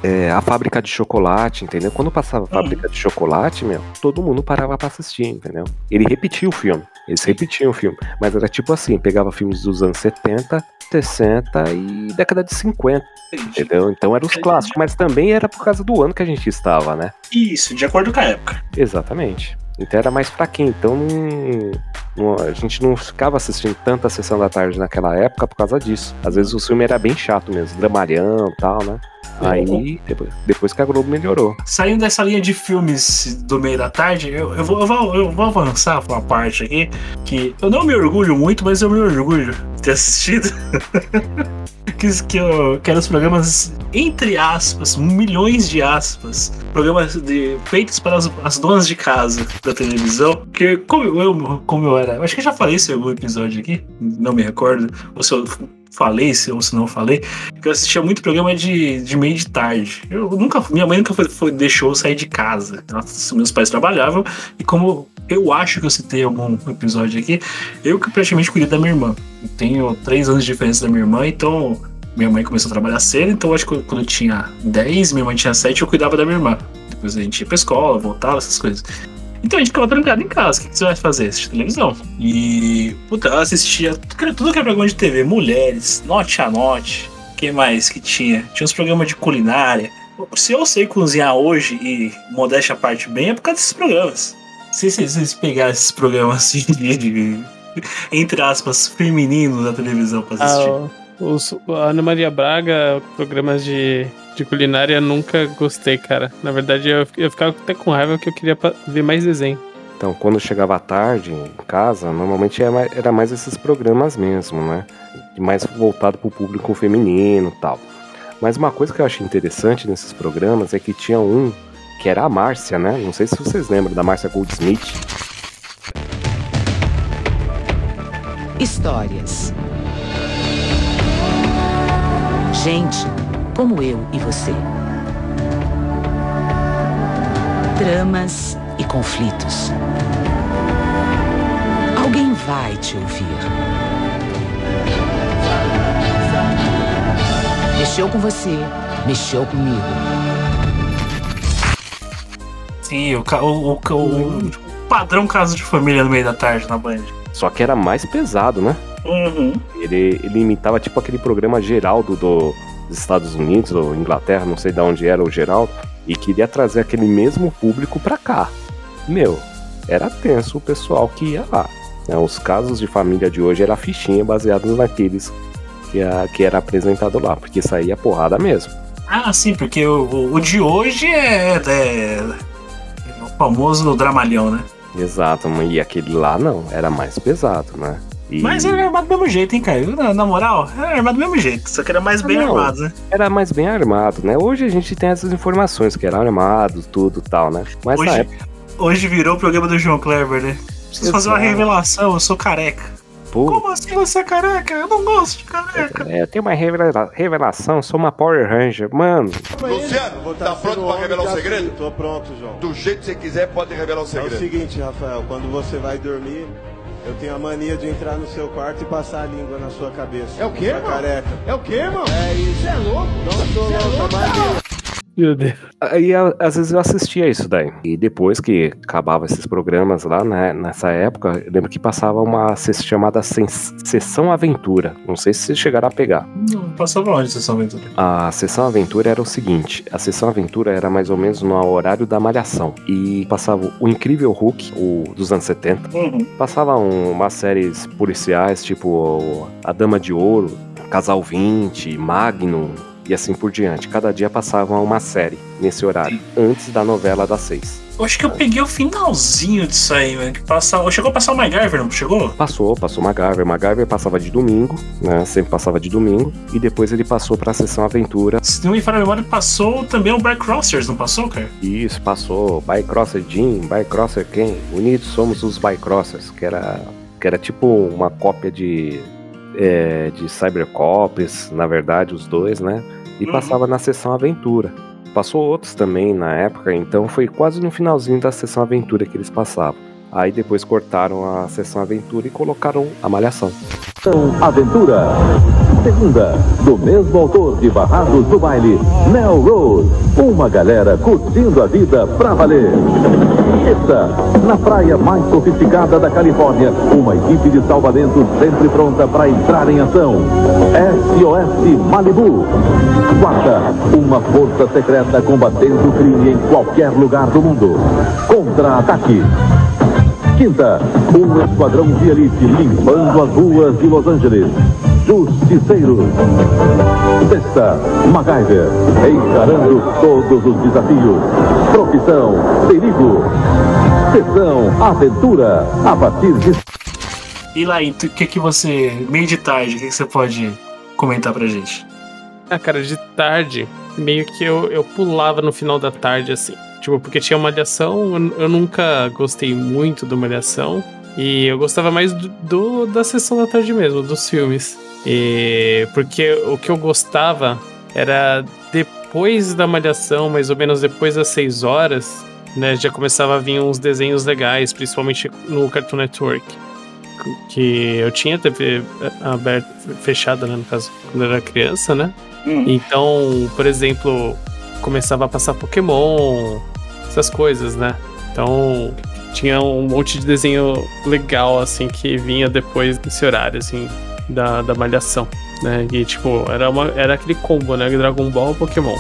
É, a fábrica de chocolate, entendeu? Quando passava a fábrica de chocolate, meu, todo mundo parava pra assistir, entendeu? Ele repetia o filme. Eles repetiam o filme. Mas era tipo assim, pegava filmes dos anos 70, 60 e década de 50. Entendeu? Então eram os clássicos, mas também era por causa do ano que a gente estava, né? Isso, de acordo com a época. Exatamente. Então era mais fraquinho. Então não, a gente não ficava assistindo tanta sessão da tarde naquela época por causa disso. Às vezes o filme era bem chato mesmo, dramalhão e tal, né? Aí, depois, depois que a Globo melhorou. Saindo dessa linha de filmes do meio da tarde, eu, eu, vou, eu, vou, eu vou avançar pra uma parte aqui que eu não me orgulho muito, mas eu me orgulho de ter assistido. *laughs* que, que, eu- que os programas, entre aspas, milhões de aspas, programas de, feitos para as, as donas de casa da televisão. Que como eu, como eu era. Acho que eu já falei isso em algum episódio aqui, não me recordo. Ou se eu falei, se, ou se não falei, que eu assistia muito programa de, de meio de tarde. Eu nunca, minha mãe nunca foi, foi- deixou eu sair de casa. Nossa, meus pais trabalhavam, e como eu acho que eu citei algum episódio aqui, eu que praticamente cuidei da minha irmã. Tenho três anos de diferença da minha irmã, então minha mãe começou a trabalhar cedo, então acho que quando eu tinha 10, minha mãe tinha 7, eu cuidava da minha irmã. Depois a gente ia pra escola, voltava, essas coisas. Então a gente ficava trancado em casa. O que que você vai fazer? Assistir televisão. E, puta, eu assistia tudo que é programa de TV. Mulheres, Note a Note. Que mais que tinha? Tinha uns programas de culinária. Se eu sei cozinhar hoje e modéstia à parte bem, é por causa desses programas. Se vocês, pegarem esses programas assim *laughs* de- *laughs* entre aspas, feminino da televisão pra assistir. Ah, os, a Ana Maria Braga, programas de, de culinária, nunca gostei, cara. Na verdade, eu, eu ficava até com raiva que eu queria ver mais desenho. Então, quando chegava à tarde em casa, normalmente era mais, era mais esses programas mesmo, né? Mais voltado para o público feminino e tal. Mas uma coisa que eu achei interessante nesses programas é que tinha um que era a Márcia, né? Não sei se vocês lembram da Márcia Goldsmith. Histórias. Gente como eu e você. Dramas e conflitos. Alguém vai te ouvir. Mexeu com você, mexeu comigo. Sim, o, o, o- o padrão caso de família no meio da tarde na Band. Só que era mais pesado, né? Uhum. Ele, ele imitava tipo aquele programa Geraldo do, dos Estados Unidos ou Inglaterra, não sei de onde era o Geraldo, e queria trazer aquele mesmo público pra cá. Meu, era tenso o pessoal que ia lá. né? Os casos de família de hoje era fichinha baseados naqueles que, a, que era apresentado lá, porque saía porrada mesmo. Ah, sim, porque o, o- de hoje é, é- é o famoso dramalhão, né? Exato, e aquele lá não, era mais pesado, né? E- Mas era armado do mesmo jeito, hein, Caio? Na, na moral, era armado do mesmo jeito, só que era mais bem Não, armado, né? Era mais bem armado, né? Hoje a gente tem essas informações que era armado, tudo tal, né? Mas Hoje, época. hoje virou o programa do João Kleber, né? Preciso fazer uma Exato. revelação, eu sou careca. Pô, Como assim você é careca? Eu não gosto de careca. É, tem uma revela- revelação, sou uma Power Ranger. Mano, Luciano, tá pronto pra revelar o segredo? Tô pronto, João. Do jeito que você quiser, pode revelar o É o segredo. seguinte, Rafael, quando você vai dormir, eu tenho a mania de entrar no seu quarto e passar a língua na sua cabeça. É o quê, irmão? careca. É o quê, irmão? É isso. Você é louco? Não sou Você é louco, louco, mas? Meu Deus. aí a- às vezes eu assistia isso daí. E depois que acabava esses programas lá, né, nessa época, eu lembro que passava uma chamada Sessão Aventura. Não sei se vocês chegaram a pegar. Não, passava onde Sessão Aventura? A sessão aventura era o seguinte: a sessão aventura era mais ou menos no horário da malhação. E passava o Incrível Hulk, o dos anos 70. Uhum. Passava um- umas séries policiais, tipo A Dama de Ouro, Casal 20, Magnum e assim por diante. Cada dia passava uma série nesse horário, antes da novela das seis. Eu acho que eu peguei o finalzinho disso aí, mano. Que passava... Chegou a passar o MacGyver, não chegou? Passou, passou MacGyver. MacGyver passava de domingo, né? Sempre passava de domingo. E depois ele passou pra sessão aventura. Se não me falha a memória, passou também o Black Crossers, não passou, cara? Isso, passou Bycrosser Jim, Bycrosser quem? Unidos somos os Bycrossers, que era, que era tipo uma cópia de, é, de Cybercops, na verdade, os dois, né? E passava na sessão aventura. Passou outros também na época, então foi quase no finalzinho da sessão aventura que eles passavam. Aí depois cortaram a sessão aventura e colocaram a malhação. São Aventura. Segunda, do mesmo autor de Barrados do Baile, Nel Road. Uma galera curtindo a vida pra valer. Terça, na praia mais sofisticada da Califórnia, uma equipe de salvamentos sempre pronta para entrar em ação. SOS Malibu. Quarta, uma força secreta combatendo o crime em qualquer lugar do mundo. Contra-ataque. Quinta, um esquadrão de elite limpando as ruas de Los Angeles. Justiceiro. Sexta, MacGyver, encarando todos os desafios. Profissão, perigo. Sessão, aventura, a partir de E lá, o que que você. Meio de tarde, o que, que você pode comentar pra gente? Ah, cara, de tarde, meio que eu, eu pulava no final da tarde, assim. Tipo, porque tinha Malhação, eu, eu nunca gostei muito do Malhação. E eu gostava mais do, do- da sessão da tarde mesmo, dos filmes. E porque o que eu gostava era depois da Malhação, mais ou menos depois das 6 horas, né? Já começava a vir uns desenhos legais, principalmente no Cartoon Network. Que eu tinha TV aberta, fechada, né? No caso, quando eu era criança, né? Então, por exemplo, começava a passar Pokémon, essas coisas, né? Então, tinha um monte de desenho legal, assim, que vinha depois desse horário, assim, da, da malhação, né? E, tipo, era, uma, era aquele combo, né? Dragon Ball Pokémon.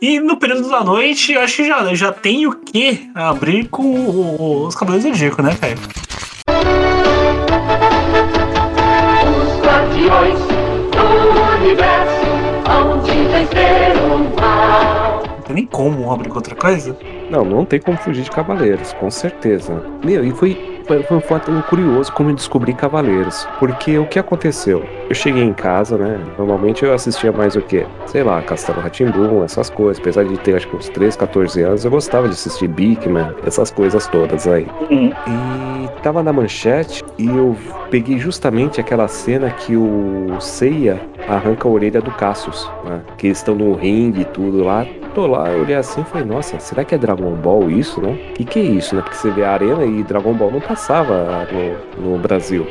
E no período da noite, acho que já, já tem o que abrir com os Cavaleiros do Zodíaco, né, Caio? Do universo onde vencer o mal. Não tem nem como abrir com outra coisa. Não, não tem como fugir de Cavaleiros, com certeza. Meu, e foi, foi, foi um fato curioso como eu descobri Cavaleiros. Porque o que aconteceu? Eu cheguei em casa, né? Normalmente eu assistia mais o quê? Sei lá, Castelo Ratimbum, essas coisas. Apesar de ter acho que uns 13, 14 anos, eu gostava de assistir Bigman, essas coisas todas aí. E tava na manchete e eu peguei justamente aquela cena que o Seiya arranca a orelha do Cassius, né? Que eles estão no ringue e tudo lá. Tô lá, eu olhei assim e falei, nossa, será que é Dragon Ball isso, né? Que que é isso, né? Porque você vê a arena e Dragon Ball não passava no, no Brasil.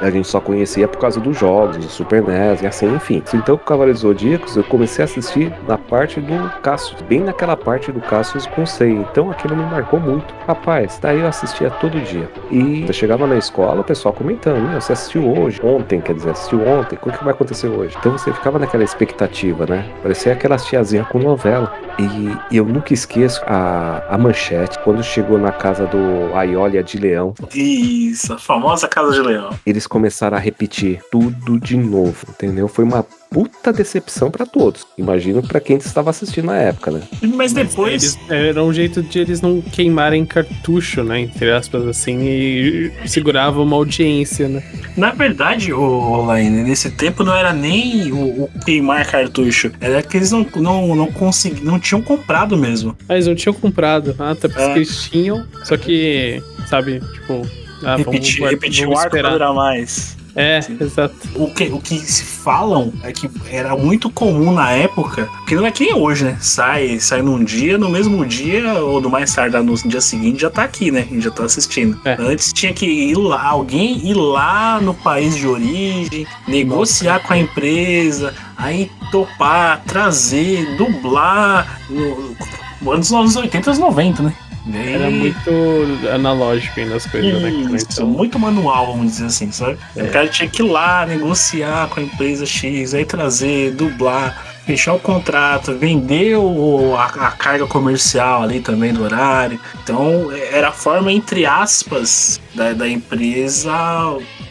A gente só conhecia por causa dos jogos, do Super NES e assim, enfim. Então, com Cavaleiros Zodíacos, eu comecei a assistir na parte do Cassius, bem naquela parte do Cassius com Sei. Então, aquilo me marcou muito. Rapaz, daí eu assistia todo dia. E eu chegava na escola, o pessoal comentando, meu, você assistiu hoje, ontem, quer dizer, assistiu ontem, o que vai acontecer hoje? Então, você ficava naquela expectativa, né? Parecia aquelas tiazinhas com novela. E eu nunca esqueço a, a manchete, quando chegou na casa do Aiolia de Leão, Isso, a famosa Casa de Leão. eles começaram a repetir tudo de novo, entendeu? Foi uma puta decepção pra todos. Imagino pra quem estava assistindo na época, né? Mas depois. Eles, era um jeito de eles não queimarem cartucho, né? Entre aspas, assim, e segurava uma audiência, né? Na verdade, o Laine, nesse tempo não era nem o, o queimar cartucho. Era que eles não, não, não conseguiam, não tinham comprado mesmo. Ah, eles não tinham comprado. Ah, até porque É. eles tinham, só que, sabe, tipo. Ah, vamos repetir guardar- repetir vamos o arco pra esperar. durar mais. É, exato. O que, o que se falam é que era muito comum na época, porque não é que nem hoje, né? Sai, sai num dia, no mesmo dia, ou no mais tardar no dia seguinte, já tá aqui, né? A gente já tá assistindo. Antes tinha que ir lá, alguém ir lá no país de origem, negociar com a empresa, aí topar, trazer, dublar. No, anos 80 anos 90, né? Era muito analógico ainda as coisas, né? Isso, muito manual, vamos dizer assim, sabe? É. O cara tinha que ir lá negociar com a empresa X, aí trazer, dublar, fechar o contrato, vender o, a, a carga comercial ali também do horário. Então, era a forma, entre aspas, da, da empresa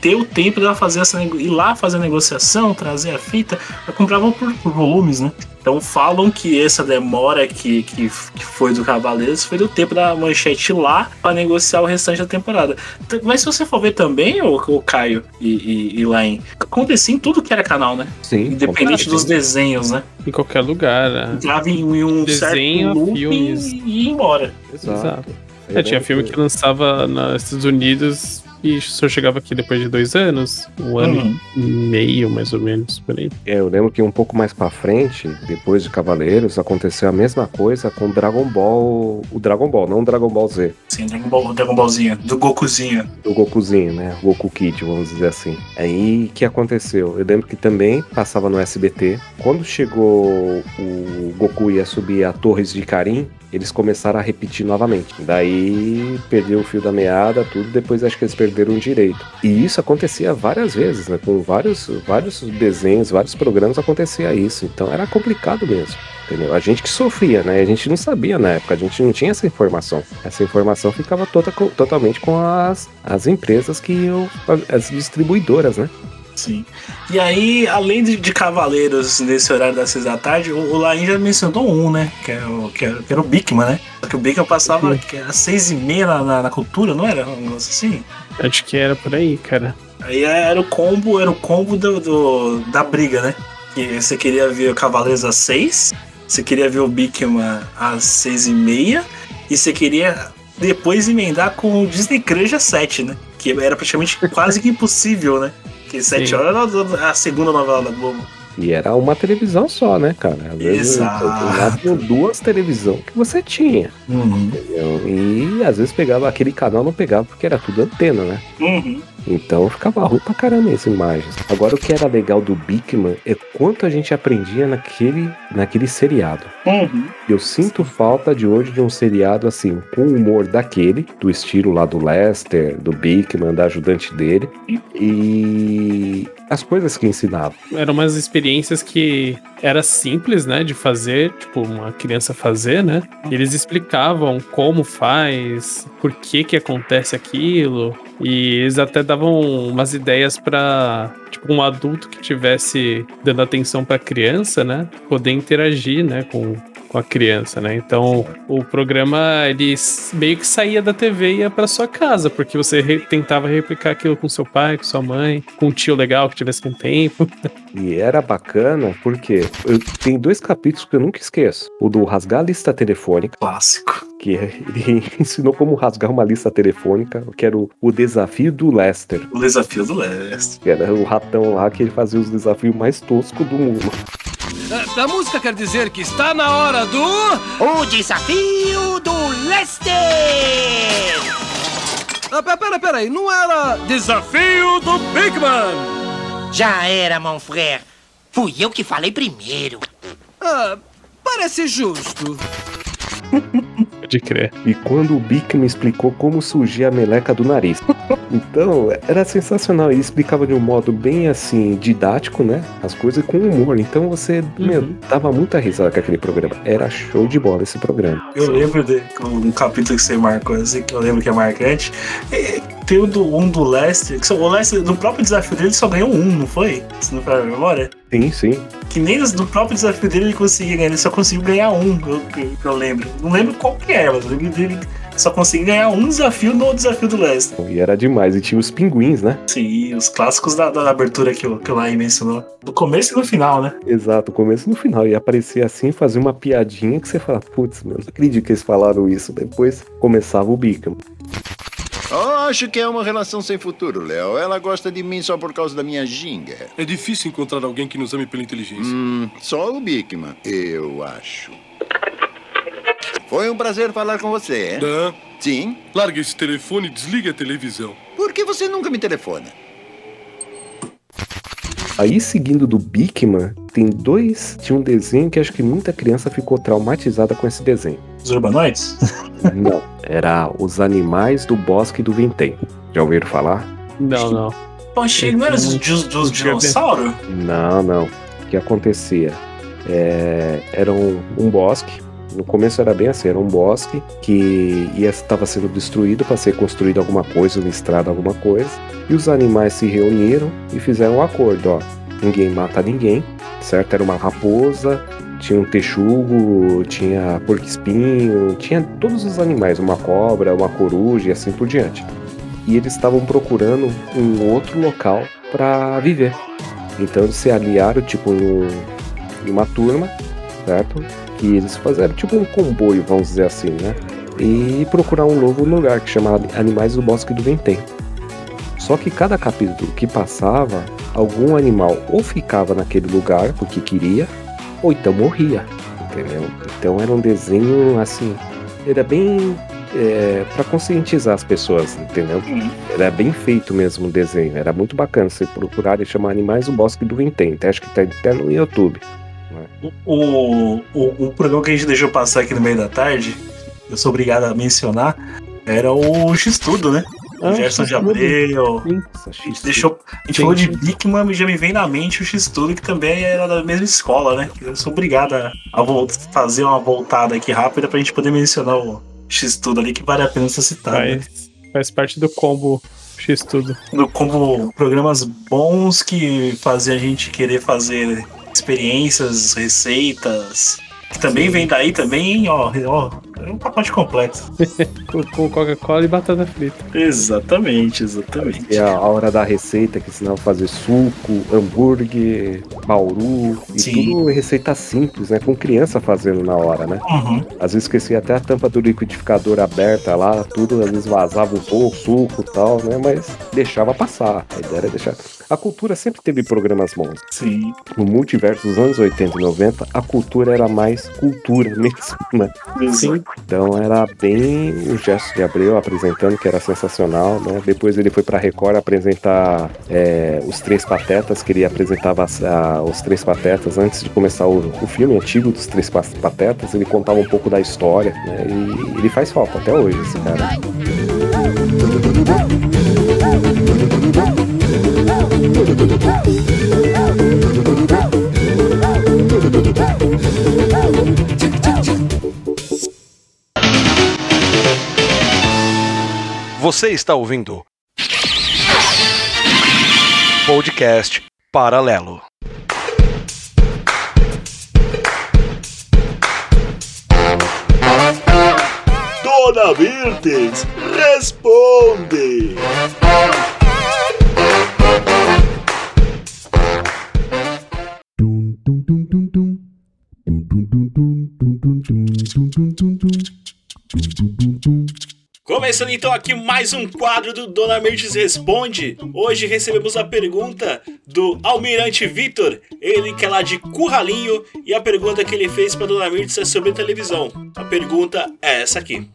ter o tempo dela fazer essa ir lá fazer a negociação, trazer a fita, ela comprava por, por volumes, né? Então falam que essa demora que, que, que foi do Cavaleiros foi do tempo da manchete lá para negociar o restante da temporada. Mas se você for ver também, o, o Caio e, e, e Lain, acontecia em tudo que era canal, né? Sim. Independente dos desenhos, né? Em qualquer lugar, né? Entrava em, em um Desenho, certo filmes. e ia embora. Exato. É, tinha filme que lançava nos Estados Unidos e só chegava aqui depois de dois anos, um ano Uhum. e meio, mais ou menos, por aí. É, eu lembro que um pouco mais pra frente, depois de Cavaleiros, aconteceu a mesma coisa com Dragon Ball. O Dragon Ball, não o Dragon Ball Z. Sim, Dragon Ball, Dragon Ballzinho, do Gokuzinho. Do Gokuzinho, né? Goku Kid, vamos dizer assim. Aí o que aconteceu? Eu lembro que também passava no SBT. Quando chegou o Goku ia subir a Torres de Karim, eles começaram a repetir novamente. Daí perdeu o fio da meada, tudo. Depois acho que eles perderam o direito. E isso acontecia várias vezes, né? Com vários, vários desenhos, vários programas acontecia isso. Então era complicado mesmo. Entendeu? A gente que sofria, né? A gente não sabia na época, a gente não tinha essa informação. Essa informação ficava tota- totalmente com as, as empresas que iam, as distribuidoras, né? Sim. E aí, além de, de Cavaleiros nesse horário das seis da tarde, o, o Lain já mencionou um, né? Que era o, que era, que era o Bigman, né? Só que o Bigman passava que era seis e meia na, na, na cultura, não era? Um negócio assim? Acho que era por aí, cara. Aí era o combo, era o combo do, do- da briga, né? Que você queria ver o Cavaleiros às seis, você queria ver o Bigman às seis e meia, e você queria depois emendar com o Disney Crush às sete, né? Que era praticamente quase que impossível, né? Porque sete horas era a segunda novela da Globo. E era uma televisão só, né, cara? Às vezes Exato. lá tinha duas televisões que você tinha. Uhum. entendeu? E às vezes pegava aquele canal, não pegava porque era tudo antena, né? Uhum. Então ficava ruim pra caramba essa imagem. Agora o que era legal do Bigman é quanto a gente aprendia naquele, naquele seriado. Uhum. Eu sinto falta de hoje de um seriado assim, com o humor daquele, do estilo lá do Lester, do Bigman, da ajudante dele, e as coisas que ensinava. Eram umas experiências que era simples, né, de fazer, tipo, uma criança fazer, né? Eles explicavam como faz, por que que acontece aquilo, e eles até davam umas ideias pra, tipo, um adulto que tivesse dando atenção pra criança, né, poder interagir, né, com com a criança, né? Então, o programa ele meio que saía da TV e ia pra sua casa, porque você re- tentava replicar aquilo com seu pai, com sua mãe, com um tio legal que tivesse com tempo. *laughs* E era bacana porque eu, tem dois capítulos que eu nunca esqueço. O do rasgar a lista telefônica. Clássico. Que ele *laughs* ensinou como rasgar uma lista telefônica, que era o, o desafio do Lester. O desafio do Lester. Que era o ratão lá que ele fazia os desafios mais toscos do mundo. A, a música quer dizer que está na hora do. O desafio do Lester! Ah, pe- pera, pera aí, não era desafio do Big Man! Já era, mon frère. Fui eu que falei primeiro. Ah, parece justo. *laughs* Pode crer. E quando o Bic me explicou como surgia a meleca do nariz. *laughs* Então, era sensacional. Ele explicava de um modo bem assim, didático, né? As coisas com humor. Então você, meu, dava muita risada com aquele programa. Era show de bola esse programa. Eu lembro de um capítulo que você marcou, assim, que eu lembro que é marcante. É, tem o do, um do Lester, que só- o Lester, no próprio desafio dele, só ganhou um, não foi? Se não for a memória. Sim, sim. Que nem no próprio desafio dele ele conseguia ganhar, ele só conseguiu ganhar um, que eu, que- eu lembro. Não lembro qual que era, mas eu lembro dele só conseguiu ganhar um desafio no desafio do Lester. E era demais. E tinha os pinguins, né? Sim, os clássicos da, da abertura que o, que o mencionou. Do começo e no final, né? Exato, começo e no final. E aparecia assim, fazia uma piadinha que você fala, putz, meu, não acredito que eles falaram isso. Depois começava o bico. Oh, acho que é uma relação sem futuro, Léo. Ela gosta de mim só por causa da minha ginga. É difícil encontrar alguém que nos ame pela inteligência. Hum, só o Bigman, eu acho. Foi um prazer falar com você. Dan, Sim? larga esse telefone e desliga a televisão. Por que você nunca me telefona? Aí, seguindo do Bigman, tem dois. Tinha um desenho que acho que muita criança ficou traumatizada com esse desenho. Os Urbanoides? Não, era Os Animais do Bosque do Vintém. Já ouviram falar? Não, não. Poxa, não era dos, dos, dos dinossauros? Não, não. O que acontecia? É, era um, um bosque. No começo era bem assim, era um bosque que estava sendo destruído para ser construído alguma coisa, uma estrada, alguma coisa. E os animais se reuniram e fizeram um acordo, ó. Ninguém mata ninguém, certo? Era uma raposa, tinha um texugo, tinha porco-espinho, tinha todos os animais, uma cobra, uma coruja e assim por diante. E eles estavam procurando um outro local para viver. Então eles se aliaram, tipo, em, um- uma turma, certo? Que eles fizeram tipo um comboio, vamos dizer assim, né? E procurar um novo lugar que chama Animais do Bosque do Ventém. Só que cada capítulo que passava, algum animal ou ficava naquele lugar porque queria, ou então morria, entendeu? Então era um desenho assim, era bem é, para conscientizar as pessoas, entendeu? Era bem feito mesmo o desenho, era muito bacana. Você procurar e chamar Animais do Bosque do até acho que tá até no YouTube. O, o, o programa que a gente deixou passar aqui no meio da tarde, eu sou obrigado a mencionar, era o X-Tudo, né? O Ah, Gerson de X-Tudo. Abreu. A gente, deixou, a gente falou de. Bigman e já me vem na mente o X-Tudo, que também era da mesma escola, né? Eu sou obrigado a, a fazer uma voltada aqui rápida pra gente poder mencionar o X-Tudo ali, que vale a pena ser citado. né? Faz, faz parte do combo X tudo. No- como programas bons que fazem a gente querer fazer experiências, receitas. Que também vem daí também, ó, ó, é um pacote completo. *laughs* com Coca-Cola e batata frita. Exatamente, exatamente. E a hora da receita que ensinava a fazer suco, hambúrguer, bauru, e Sim. tudo receita simples, né? Com criança fazendo na hora, né? Uhum. Às vezes esquecia até a tampa do liquidificador aberta lá, tudo, às vezes vazava um pouco, suco e tal, né? Mas deixava passar. A ideia era deixar. A cultura sempre teve programas bons. Sim. No multiverso dos anos 80 e 90, a cultura era mais cultura mesmo, né? Sim. Então era bem o gesto de Abreu apresentando, que era sensacional, né? Depois ele foi pra Record apresentar é, os Três Patetas, que ele apresentava a- os Três Patetas antes de começar o, o filme antigo dos Três Pa- Patetas. Ele contava um pouco da história, né? E ele faz falta até hoje, esse cara. Você está ouvindo podcast Paralelo. Dona Mirtes, responde! Começando então aqui mais um quadro do Dona Mirtes Responde. Hoje recebemos a pergunta do Almirante Vitor, ele que é lá de Curralinho, e a pergunta que ele fez para Dona Mirtes é sobre televisão. A pergunta é essa aqui.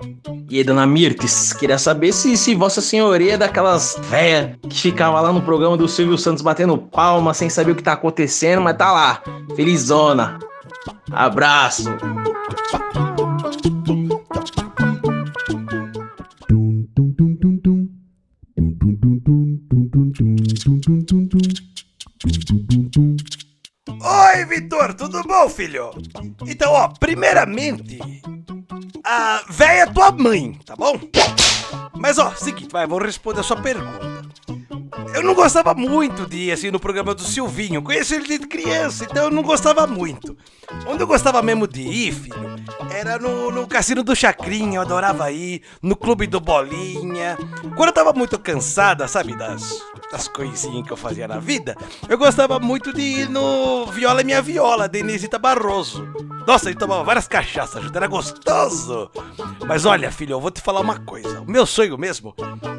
E aí, dona Mirtes, queria saber se, se Vossa Senhoria é daquelas véia que ficava lá no programa do Silvio Santos batendo palma sem saber o que tá acontecendo, mas tá lá, felizona. Abraço. Tudo bom, filho? Então, ó, primeiramente, a véia é tua mãe, tá bom? Mas, ó, seguinte, vai, vou responder a sua pergunta. Eu não gostava muito de ir assim no programa do Silvinho. Conheço ele desde criança, então eu não gostava muito. Onde eu gostava mesmo de ir, filho, era no, no cassino do Chacrinha, eu adorava ir, no clube do Bolinha. Quando eu tava muito cansada, sabe, das, das coisinhas que eu fazia na vida, eu gostava muito de ir no Viola é Minha Viola, de Inesita Barroso. Nossa, ele tomava várias cachaças era gostoso. Mas olha, filho, eu vou te falar uma coisa. O meu sonho mesmo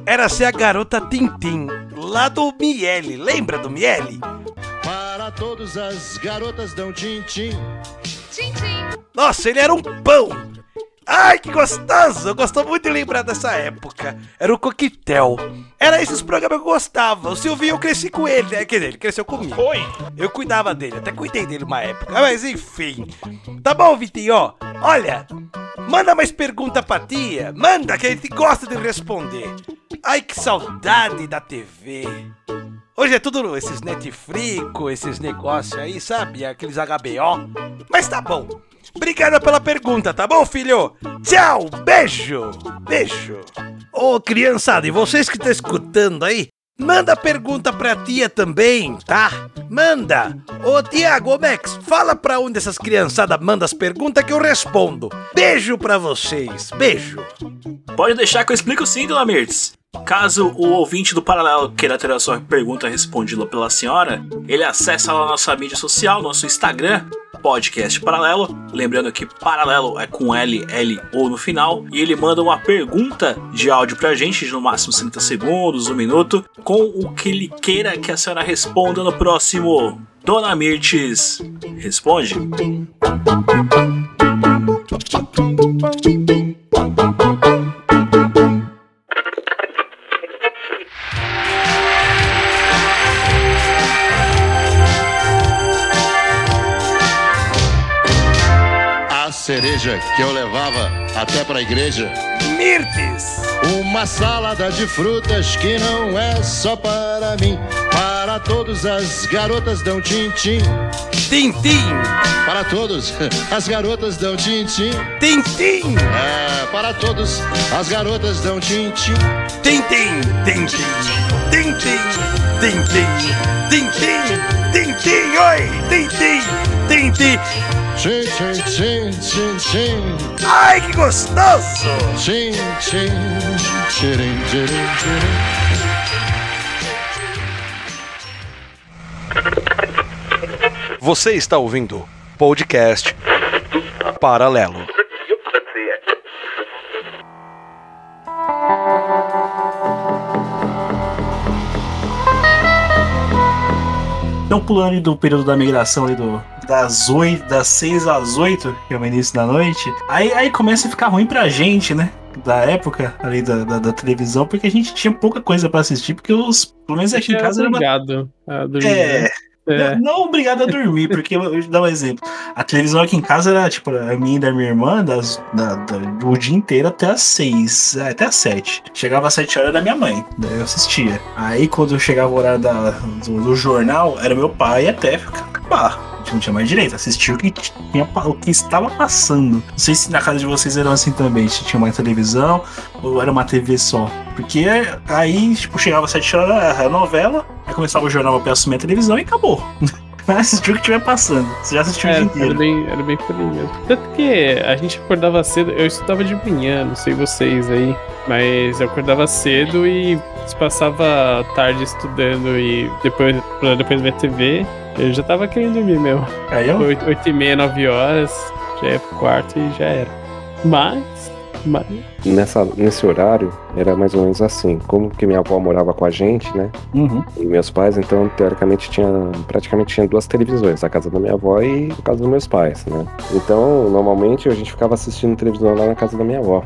era ser a garota Tintim, lá do Miele. Lembra do Miele? Para todas as garotas dão tim-tim. Nossa, ele era um pão! Ai, que gostoso! Eu gosto muito de lembrar dessa época. Era o Coquetel. Era esses programas que eu gostava. O Silvinho eu cresci com ele, né? Quer dizer, ele cresceu comigo. Oi! Eu cuidava dele, até cuidei dele uma época. Mas enfim. Tá bom, Vitinho, ó. Olha, manda mais pergunta pra tia. Manda, que a gente gosta de responder. Ai, que saudade da TV. Hoje é tudo esses Netflix, esses negócios aí, sabe? Aqueles HBO. Mas tá bom. Obrigada pela pergunta, tá bom, filho? Tchau, beijo, beijo. Ô, criançada, e vocês que estão escutando aí, manda pergunta pra tia também, tá? Manda. Ô, Tiago, ô, Max, fala pra onde essas criançadas mandam as perguntas que eu respondo. Beijo pra vocês, beijo. Pode deixar que eu explico sim, Dona Mirtes. Caso o ouvinte do Paralelo queira ter a sua pergunta respondida pela senhora, ele acessa lá a nossa mídia social, nosso Instagram, Podcast Paralelo. Lembrando que Paralelo é com L, L ou no final. E ele manda uma pergunta de áudio pra gente, de no máximo 30 segundos, um minuto, com o que ele queira que a senhora responda no próximo. Dona Mirtes responde. Cereja que eu levava até pra igreja. Mirtes! Uma salada de frutas que não é só para mim. Para todas as garotas dão tim-tim. Tim-tim! Para todos, as garotas dão tim-tim. Tim-tim! É, para todos, as garotas dão tim-tim. Tim-tim! Tim-tim! Tim-tim! Tim-tim! Tim-tim! Tim-tim! Oi! Tim-tim! Tim-tim! Tchim. Ai, que gostoso! Tchim, tchirim, tchirim, tchirim. Você está ouvindo podcast Paralelo. Então, pulando ali do período da migração ali do, das, 8, das 6 às 8, que é o início da noite, aí, aí começa a ficar ruim pra gente, né? Da época ali da, da, da televisão, porque a gente tinha pouca coisa pra assistir, porque os. Pelo menos aqui em casa era uma. É. É. Não, obrigado a dormir, porque eu, eu vou dar um exemplo. A televisão aqui em casa era, tipo, a minha e da minha irmã, das, da, da- dia inteiro até as seis, é, até as sete. Chegava às sete horas da minha mãe, daí eu assistia. Aí quando chegava o horário da, do, do jornal, era meu pai até acabar. A gente não tinha mais direito, assistia o que, tinha, o que estava passando. Não sei se na casa de vocês eram assim também, se tinha uma televisão ou era uma TV só. Porque aí, tipo, chegava às sete horas a novela, aí começava o jornal pra assumir a televisão e acabou. *laughs* Vai assistir o que estiver passando. Você já assistiu o dia Era, inteiro. era bem, era bem por aí mesmo. Tanto que a gente acordava cedo, eu estudava de manhã, não sei vocês aí, mas eu acordava cedo e passava a tarde estudando e depois, pra depois ver TV, eu já tava querendo dormir mesmo. Aí eu? Oito, oito e meia, nove horas, já ia pro quarto e já era. Mas, mas Nessa, nesse horário, era mais ou menos assim. Como que minha avó morava com a gente, né? Uhum. E meus pais, então, teoricamente, tinha praticamente tinha duas televisões, a casa da minha avó e a casa dos meus pais, né? Então, normalmente, a gente ficava assistindo televisão lá na casa da minha avó.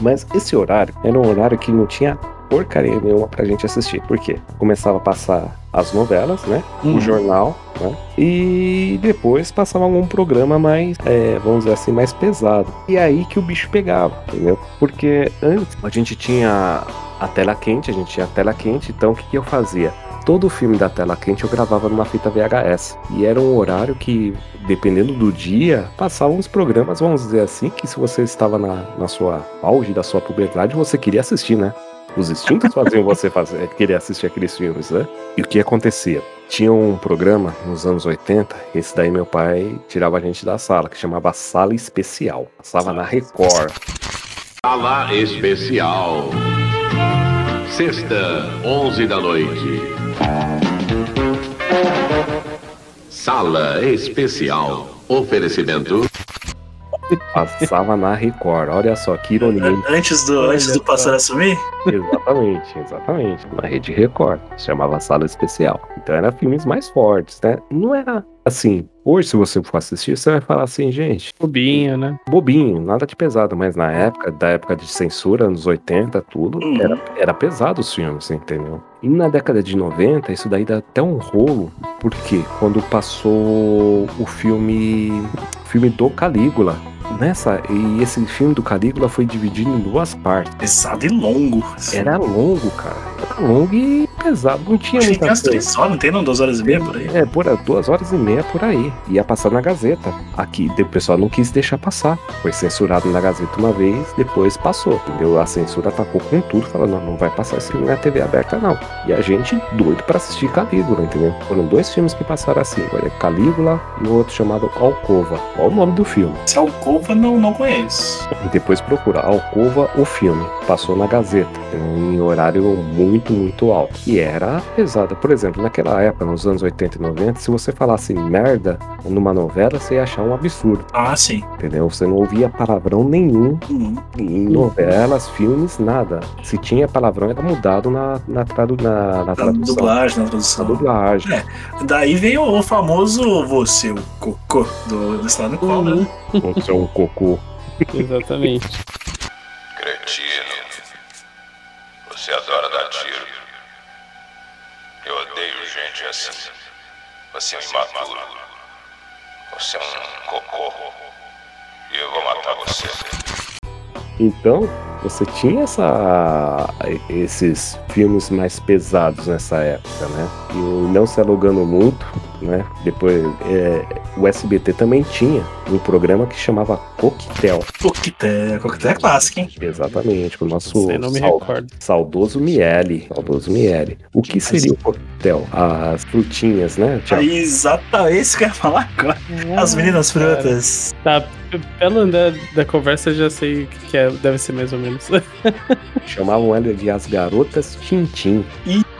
Mas esse horário era um horário que não tinha porcaria nenhuma pra gente assistir. Por quê? Começava a passar as novelas, né? Uhum. O jornal, né? E depois passava algum programa mais, é, vamos dizer assim, mais pesado. E aí que o bicho pegava, entendeu? Porque antes a gente tinha a tela quente, a gente tinha a tela quente, então o que, que eu fazia? Todo o filme da tela quente eu gravava numa fita VHS. E era um horário que, dependendo do dia, passavam uns programas, vamos dizer assim, que se você estava na, na sua auge da sua puberdade, você queria assistir, né? Os instintos faziam você fazer, querer assistir aqueles filmes, né? E o que acontecia? Tinha um programa nos anos 80, esse daí meu pai tirava a gente da sala, que chamava Sala Especial. Passava na Record. Sala especial. Sexta, 11 da noite. Sala especial. Oferecimento. Passava na Record. Olha só que ironia. Antes do, antes do pastor assumir? Exatamente, exatamente. Na rede Record. Se chamava Sala Especial. Então era filmes mais fortes, né? Não era assim. Hoje, se você for assistir, você vai falar assim, gente. Bobinho, né? Bobinho, nada de pesado. Mas na época, da época de censura, anos 80, tudo, era, era pesado os filmes, entendeu? E na década de 90, isso daí dá até um rolo. Porque quando passou o filme. O filme do Calígula. Nessa, e esse filme do Calígula foi dividido em duas partes. Pesado e longo. Era longo, cara. Era longo e pesado. Não tinha Acho que tem muita umas coisa. três horas, não tem não? Duas horas e meia por aí? É, por duas horas e meia por aí. Ia passar na Gazeta. Aqui, o pessoal não quis deixar passar. Foi censurado na Gazeta uma vez, depois passou. Entendeu? A censura atacou com tudo, falando, não, não vai passar filme na TV aberta, não. E a gente doido pra assistir Calígula, entendeu? Foram dois filmes que passaram assim. Olha, Calígula e o outro chamado Alcova. Olha o nome do filme. Se Alcova, não, não conheço. E depois procura Alcova, o filme. Passou na Gazeta, em horário muito, muito alto. E era pesada. Por exemplo, naquela época, nos anos 80 e 90, se você falasse merda numa novela, você ia achar um absurdo. Ah, sim. Entendeu? Você não ouvia palavrão nenhum Uhum. em novelas, filmes, nada. Se tinha palavrão, era mudado na, na, tradu na, na Na tradução. dublagem, na Na tradução. dublagem. É, daí veio o famoso você, o cocô do, do estado de cobra, né? Você é um cocô. *laughs* Exatamente. Cretino. Você adora dar tiro. Eu odeio gente assim. Você é um imaturo. Você é um cocô. E eu vou matar você. Então, você tinha essa, esses filmes mais pesados nessa época, né? E não se alugando muito, né? Depois, é, o SBT também tinha um programa que chamava Coquetel. Coquetel, Coquetel é clássico, hein? Exatamente, com o nosso não me sal- recordo. saudoso Miele. Saudoso Miele. O que seria o coquetel? As frutinhas, né? Aí, exatamente isso que eu ia falar agora. As meninas frutas. Tá, pelo andar da conversa eu já sei o que, é, deve ser mais ou menos. *laughs* Chamavam ela de as garotas Tintim.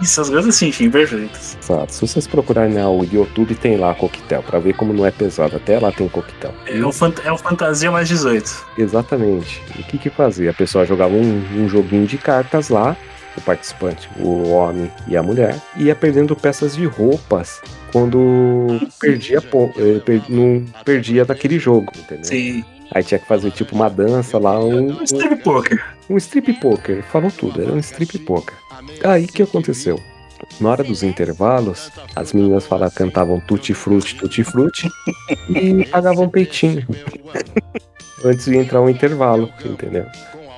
Isso, as garotas sim, sim, perfeitas. Exato. Se vocês procurarem no YouTube, tem lá coquetel, pra ver como não é pesado. Até lá tem coquetel. É o, fant é o Fantasia mais 18. Exatamente. E o que que fazia? A pessoa jogava um, um joguinho de cartas lá, o participante, o homem e a mulher, ia perdendo peças de roupas quando *laughs* perdia po- eh, per- não perdia daquele jogo, entendeu? Sim. Aí tinha que fazer tipo uma dança lá, um, Strip poker. um strip poker, falou tudo, era um strip poker. Aí o que aconteceu? Na hora dos intervalos, as meninas falavam, cantavam tutti frutti, tutti frutti e *laughs* pagavam peitinho. *laughs* Antes de entrar o intervalo, entendeu?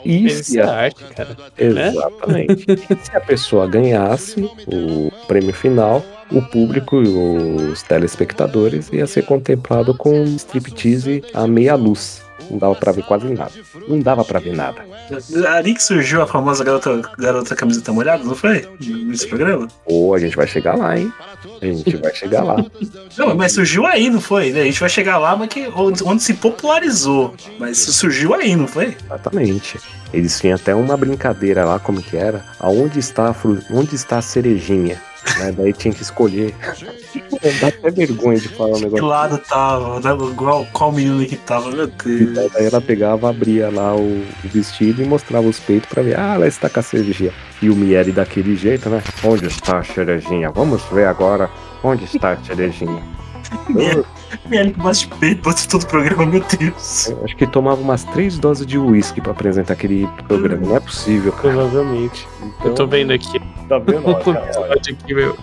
Isso é arte, cara. né? Exatamente. E se a pessoa ganhasse o prêmio final, o público e os telespectadores ia ser contemplado com um striptease à meia luz. Não dava pra ver quase nada. Não dava pra ver nada. Ali que surgiu a famosa garota, garota camiseta molhada, não foi? Nesse programa? Ou a gente vai chegar lá, hein? A gente vai chegar lá. Não, mas surgiu aí, não foi? A gente vai chegar lá, mas que, onde, onde se popularizou. Mas surgiu aí, não foi? Exatamente. Eles tinham até uma brincadeira lá, como que era? Aonde está a, fru... Onde está a cerejinha? Né? Daí tinha que escolher. Dá até vergonha de falar um Que negócio. lado tava, né? qual, qual menino que tava, meu Deus. Daí ela pegava, abria lá o vestido e mostrava os peitos pra ver. Ah, ela está com a cerejinha. E o Miele daquele jeito, né? Onde está a cerejinha? Vamos ver agora onde está a cerejinha. Miele com bate peito, bate todo o programa, meu Deus. eu acho que tomava umas três doses de uísque pra apresentar aquele programa. Não é possível, cara. Provavelmente. Eu tô vendo aqui. Tá vendo? *laughs* O episódio aqui, meu.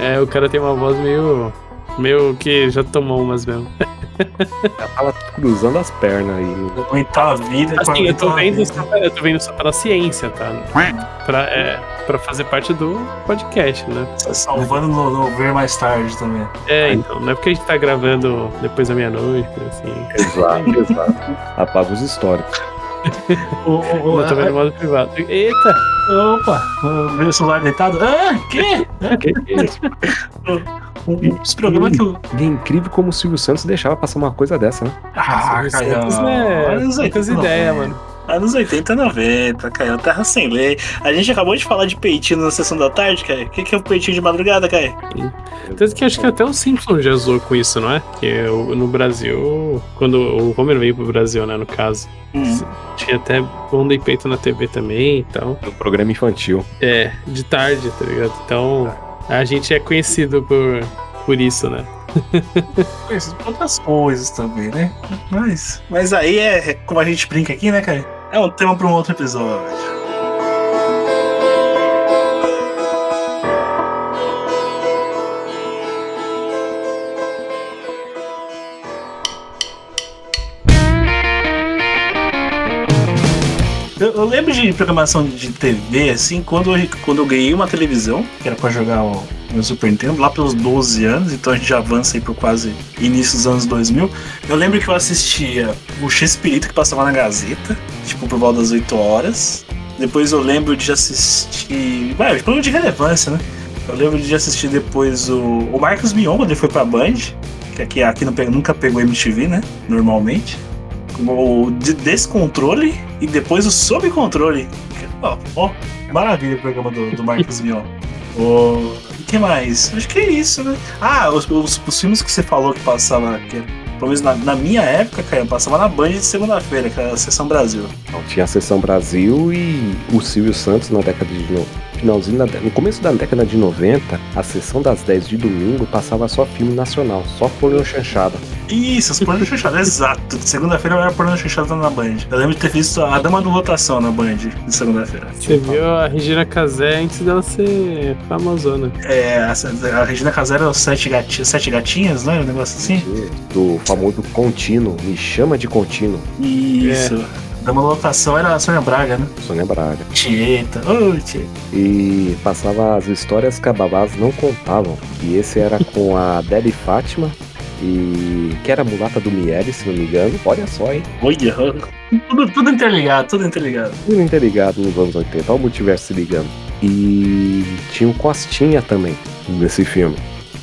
É, o cara tem uma voz meio. meio que já tomou umas mesmo. *laughs* Ela tava cruzando as pernas aí. Aguentar a vida. Assim, eu tô vendo vida. só, eu tô vendo só pela ciência, tá? Pra, é, pra fazer parte do podcast, né? Salvando no, no ver mais tarde também. É, então, não é porque a gente tá gravando depois da meia-noite, assim. Exato, exato. Apaga os históricos. O, Eu tô vendo modo privado. Eita! Opa, meu celular deitado. Ah, que? *laughs* Que isso? Os programas que eu. E é incrível como o Silvio Santos deixava passar uma coisa dessa, né? Ah, Caio. Santos, né? Anos Poucas 80, ideias, 90. mano. Anos 80 e 90, Caio. Terra sem lei. A gente acabou de falar de peitinho na sessão da tarde, Caio. O que, que é o peitinho de madrugada, Caio? Tanto que acho que até o Simpson já zoou com isso, não é? Que no Brasil, quando o Homer veio pro Brasil, né, no caso, Hum. tinha até bunda e peito na TV também e tal. No programa infantil. É, de tarde, tá ligado? Então, a gente é conhecido por, por isso, né? *laughs* Conhecido por outras coisas também, né? Mas, mas aí é como a gente brinca aqui, né, Caio? É um tema para um outro episódio. Eu, lembro de programação de TV, assim, quando eu, quando eu ganhei uma televisão, que era pra jogar o meu Super Nintendo, lá pelos 12 anos, então a gente já avança aí por quase início dos anos 2000. Eu lembro que eu assistia o X-Pirito que passava na Gazeta, tipo, por volta das 8 horas. Depois eu lembro de assistir. Vai, programa de relevância, né? Eu lembro de assistir depois o, o Marcos Mion, quando ele foi pra Band, que aqui, aqui não nunca pegou MTV, né? Normalmente. O de Descontrole e depois o Sob Controle. Ó, ó, maravilha o programa do, do Marcos Mion. *laughs* O que mais? Acho que é isso, né? Ah, os, os, os filmes que você falou que passava, que, pelo menos na, na minha época, cara, passava na Band de segunda-feira, que era a Sessão Brasil. Então, tinha a Sessão Brasil e o Silvio Santos na década de finalzinho, da, no começo da década de 90, a sessão das 10 de domingo passava só filme nacional, só pornô chanchada. Isso, os pornô chanchada, exato. Segunda-feira era pornô chanchada na Band. Eu lembro de ter visto a Dama do Rotação na Band de segunda-feira. Você viu a Regina Casé antes dela ser famosona. É, a, a Regina Casé era os sete, gati, sete gatinhas, né? Um negócio assim. Do famoso contínuo, me chama de contínuo. Isso. Dama da Lotação era a Sônia Braga, né? Sônia Braga. Tieta. Ô, Tieta. E passava as histórias que a babás não contavam. E esse era com a Debbie Fátima e que era a mulata do Miele, se não me engano. Olha só, hein? Olha, tudo, tudo interligado, tudo interligado. Tudo interligado nos anos 80, olha o multiverso se ligando. E tinha o Costinha também nesse filme.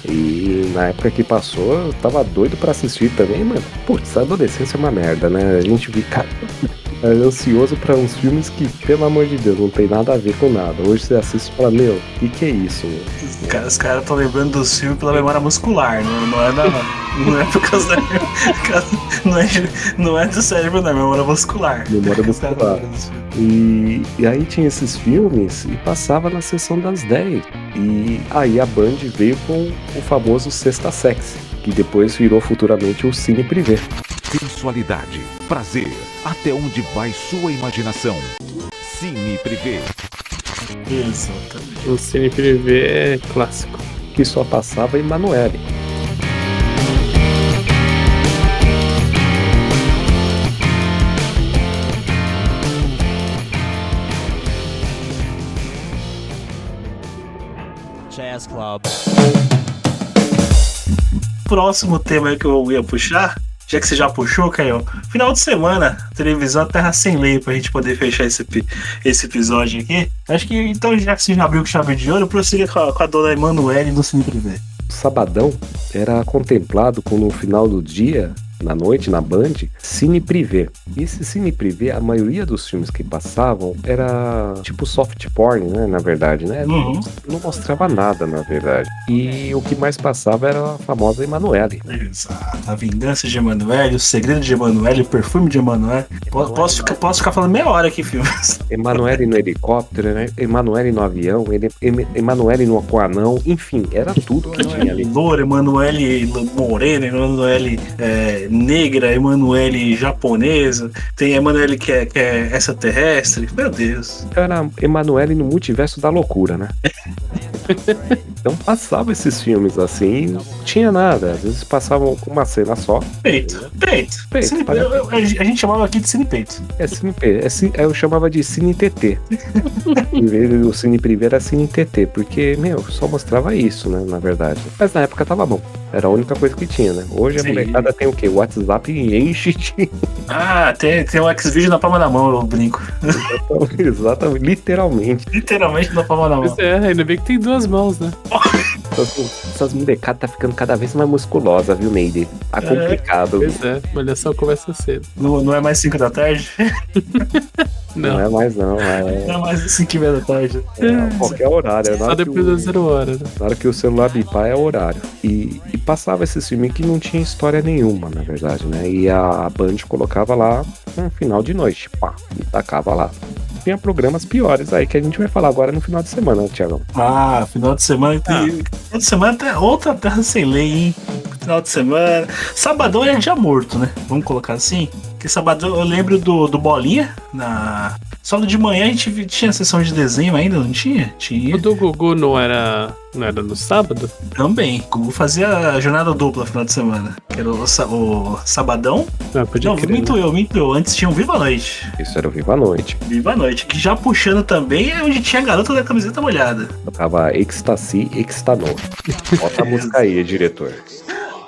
E na época que passou, eu tava doido pra assistir também, mano. Putz, a adolescência é uma merda, né? A gente fica é *laughs* ansioso pra uns filmes que, pelo amor de Deus, não tem nada a ver com nada. Hoje você assiste e fala, meu, o que, que é isso? Meu? Os caras estão lembrando dos filmes pela memória muscular, não, não é da. Não é por causa da. Não é, não é do cérebro, não, é memória muscular. Memória muscular. E, e aí tinha esses filmes e passava na sessão das 10. E aí a Band veio com o famoso Sexta Sexy, que depois virou futuramente o Cine Privé. Sensualidade, prazer, até onde vai sua imaginação? Cine Privé. Exatamente. O Cine Privé é clássico. Que só passava em Emanuele. Jazz Club. Próximo tema que eu ia puxar, já que você já puxou, Caio, final de semana, televisão Terra Sem Lei, pra gente poder fechar esse, esse episódio aqui. Acho que então, já que você já abriu com chave de ouro, prossiga com com a dona Emanuele do Cine Privé. Sabadão era contemplado como no final do dia, na noite, na Band, Cine Privé. E esse Cine Privé, a maioria dos filmes que passavam era tipo soft porn, né? Na verdade, né? Não, não mostrava nada, na verdade. E o que mais passava era a famosa Emanuele. Exato. A Vingança de Emanuele, O Segredo de Emanuele, O Perfume de Emanuele. Po- Posso, ficar- posso ficar falando meia hora aqui, filmes. *laughs* Emanuele no helicóptero, né? Emanuele no avião, ele- Em- Emanuele no aquanão, enfim, era tudo que tinha ali. Loura, Emanuele morena, Emanuele é, negra, Emanuele japonesa, tem Emanuele que é, que é extraterrestre. Meu Deus. Era Emanuele no multiverso da loucura, né? *laughs* Então passava esses filmes assim, não tinha nada. Às vezes passavam com uma cena só. Peito, peito. Peito, Cine- eu- eu- a gente chamava aqui de Cine Peito. É Cine P, é eu chamava de Cine TT. *laughs* do Cine Privé era Cine TT, porque, meu, só mostrava isso, né, na verdade. Mas na época tava bom. Era a única coisa que tinha, né? Hoje a Sim. molecada tem o quê? O WhatsApp enche de... *laughs* Ah, tem, tem um X-Video na palma da mão, eu brinco. Exatamente, literalmente. Literalmente na palma da mão. Pois é, ainda bem que tem duas mãos, né? Essas, essas molecadas tá ficando cada vez mais musculosa, viu, Neide? Tá É, complicado. Pois é, olha só, começa cedo. Não, não é mais 5 da tarde? *laughs* Não. é mais não, é, Não é mais 5 e meia da tarde. é qualquer horário. Na Só que depois o, da zero hora, né? na hora que o celular bipar é horário. E, e passava esse filme que não tinha história nenhuma, na verdade, né? E a Band colocava lá um final de noite, pá, e tacava lá. Tinha programas piores aí que a gente vai falar agora no final de semana, Tiagão. Ah, final de semana tem. Final de semana tem outra terra sem lei, hein? Final de semana. Sabadão é dia morto, né? Vamos colocar assim? Porque sabadão eu lembro do, do Bolinha na. Só no de manhã a gente tinha sessão de desenho ainda, não tinha? Tinha. O do Gugu não era, não era no sábado? Também. O Gugu fazia a jornada dupla final de semana. Que era o, o Sabadão. Ah, podia não, crer, minto né? eu, minto eu. Antes tinha o Viva a Noite. Isso era o Viva a Noite. Viva a Noite. Que já puxando também é onde tinha a garota da camiseta molhada. Tocava Ecstasy, Extanor. Bota a *laughs* música aí, diretor.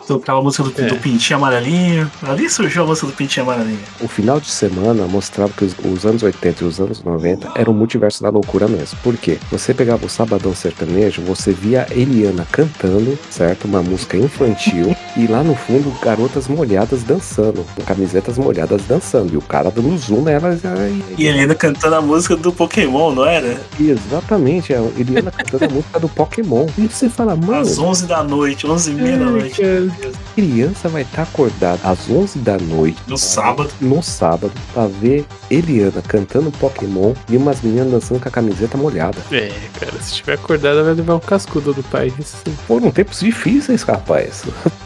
Tocava a música do, É. do Pintinho Amarelinho. Ali surgiu a música do Pintinho Amarelinho. O final de semana mostrava que os, os anos 80 e os anos 90 eram o multiverso da loucura mesmo. Por quê? Você pegava o Sabadão Sertanejo, você via a Eliana cantando, certo? Uma música infantil. *laughs* e lá no fundo, garotas molhadas dançando. Com camisetas molhadas dançando. E o cara dando zoom nelas. E, E ele ainda cantando a música do Pokémon, não era? e exatamente, a Eliana cantando a música do Pokémon. E você fala, mano. Às 11 da noite, 11 e meia da noite. Criança vai estar acordada às 11 da noite. No sábado. No sábado, pra ver Eliana cantando Pokémon e umas meninas dançando com a camiseta molhada. É, cara, se estiver acordada vai levar um cascudo do pai. Foram tempos difíceis, rapaz. *laughs*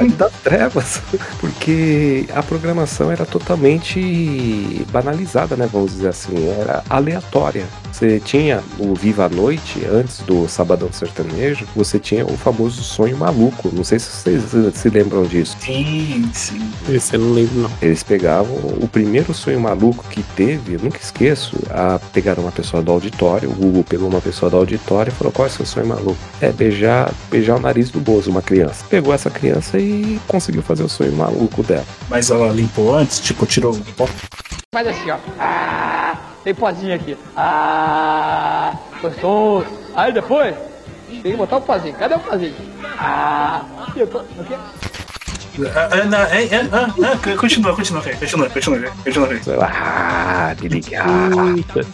Idade das trevas. Porque a programação era totalmente banalizada, né? Vamos dizer assim. Era aleatória. Você tinha o Viva a Noite, antes do Sabadão Sertanejo, você tinha o famoso Sonho Maluco. Não sei se vocês se lembram disso. Sim, sim. Esse eu não lembro, não. Eles pegavam o primeiro sonho maluco que teve, eu nunca esqueço. A, pegaram uma pessoa do auditório, o Google pegou uma pessoa do auditório e falou: Qual é o seu sonho maluco? É beijar, beijar o nariz do Bozo, uma criança. Pegou essa criança e conseguiu fazer o sonho maluco dela. Mas ela limpou antes, tipo, tirou o pó. Faz assim, ó. Ah, tem pozinho aqui. Ah, gostoso. Aí depois, tem que botar o pozinho. Cadê o pozinho? Ah, eu tô, aqui. Ah, ah, continua, continua, Fê, continua, continua, Fê, continua, Fê. Ah, me ligar.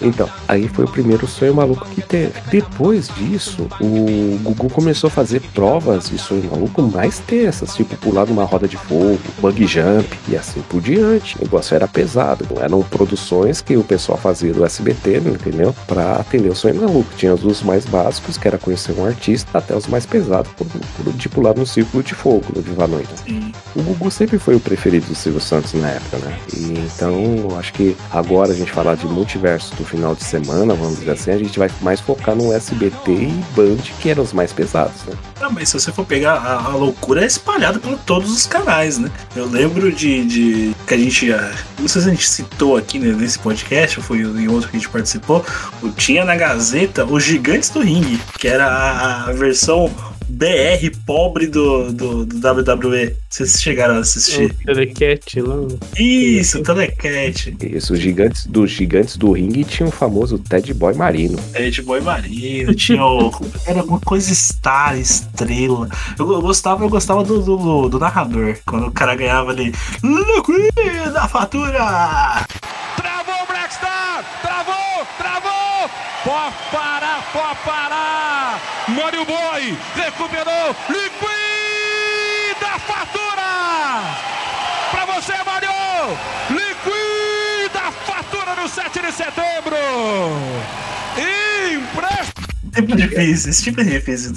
Então, aí foi o primeiro sonho maluco que teve. Depois disso, o Gugu começou a fazer provas de sonho maluco mais tensas, tipo pular numa roda de fogo, bug jump e assim por diante. O negócio era pesado, não eram produções que o pessoal fazia do SBT, entendeu? Pra atender o sonho maluco. Tinha os mais básicos, que era conhecer um artista, até os mais pesados, de pular no círculo de fogo, no Viva Noite. O Gugu sempre foi o preferido do Silvio Santos na época, né? E então, acho que agora a gente falar de multiverso do final de semana, vamos dizer assim, a gente vai mais focar no SBT e Band, que eram os mais pesados, né? Ah, mas se você for pegar, a, a loucura é espalhada por todos os canais, né? Eu lembro de, de que a gente, ah, não sei se a gente citou aqui né, nesse podcast, ou foi em outro que a gente participou, tinha na Gazeta os Gigantes do Ringue, que era a, a versão BR pobre do, do, do WWE. Vocês chegaram a assistir? O Telecat lá. Isso, Telecat. Isso, os gigantes dos gigantes do ringue tinha o famoso Ted Boy Marino. Ted Boy Marino, tinha o. Era alguma coisa Star, estrela. Eu, eu gostava, eu gostava do, do, do narrador. Quando o cara ganhava ali. Liquida a fatura! Travou o Blackstar! Travou! Travou! Pode parar, pode parar! Mário Boy recuperou! Liquida a fatura! Pra você, Mário! Liquida a fatura no 7 de setembro! Impressionante! Sempre difícil, esse tipo é difícil.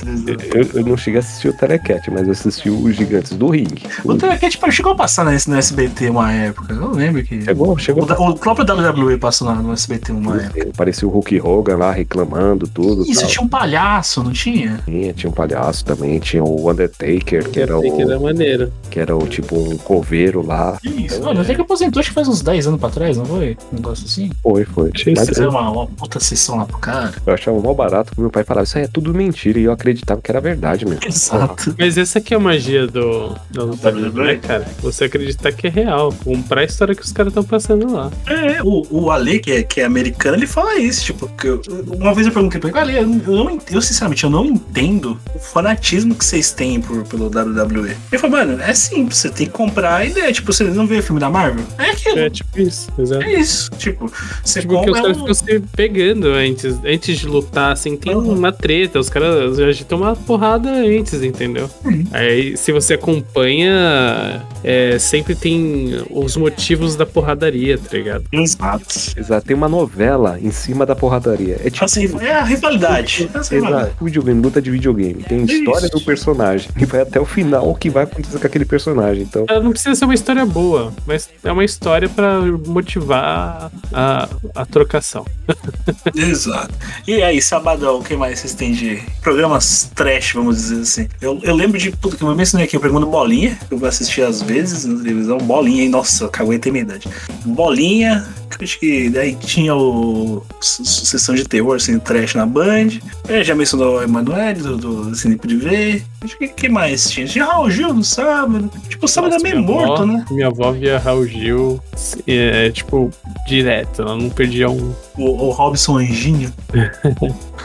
Eu, eu não cheguei a assistir o Telecat, mas eu assisti os gigantes do ringue. O Telecat tipo, chegou a passar nesse- no SBT uma época. Eu não lembro que. Chegou, chegou. O, o próprio WWE passou na- no SBT uma época. Parecia o Hulk Hogan lá reclamando tudo. Isso, tal. tinha um palhaço, não tinha? Tinha, tinha um palhaço também, tinha o Undertaker, que era Undertaker o. era maneiro. Que era o tipo um coveiro lá. Isso, mano, até que aposentou acho que faz uns 10 anos pra trás, não foi? Um negócio assim? Foi, foi. Mas Fizeram uma, uma puta sessão lá pro cara. eu achava mal barato que meu pai falava, isso aí é tudo mentira, e eu acreditava que era verdade mesmo. Exato. Mas essa aqui é a magia do, do WWE, né, cara? Você acreditar que é real. Comprar a história que os caras estão passando lá. É, o, o Ale, que é, que é americano, ele fala isso, tipo, que eu- uma vez eu perguntei pra ele, Ale, eu, não, eu sinceramente, eu não entendo o fanatismo que vocês têm por, pelo WWE. Ele falou, mano, é simples, você tem que comprar a ideia, tipo, você não vê o filme da Marvel? É aquilo. É tipo isso, exato. É isso, tipo, você Tipo, porque os compra caras um... ficam se pegando antes, antes de lutar, assim, tem uma treta, os caras já tomam uma porrada antes, entendeu? Aí, se você acompanha, é, sempre tem os motivos da porradaria, tá ligado? Exato. Exato, tem uma novela em cima da porradaria. É tipo. Assim, é a rivalidade. É a rivalidade. Exato, videogame, luta de videogame. Tem história do personagem. E vai até o final o que vai acontecer com aquele personagem. Então, Ela não precisa ser uma história boa, mas é uma história pra motivar a, a trocação. *laughs* Exato. E aí, sabadão, o que mais vocês têm de programas trash, vamos dizer assim? Eu, eu lembro de. Puta, que eu mencionei aqui o programa do Bolinha, que eu vou assistir às vezes na televisão. Bolinha, hein? Nossa, eu caguei minha idade. Bolinha, que eu acho que daí tinha o. Sessão de terror, assim, trash na Band. É, já mencionou o Emanuele, do, do Cine Privé. Acho que que mais tinha? Tinha Raul Gil no sábado. Tipo, o sábado é meio Minha morto, avó- né? Minha avó via Raul Gil, é, tipo, direto, ela não perdia um. O, o Robson Anjinho.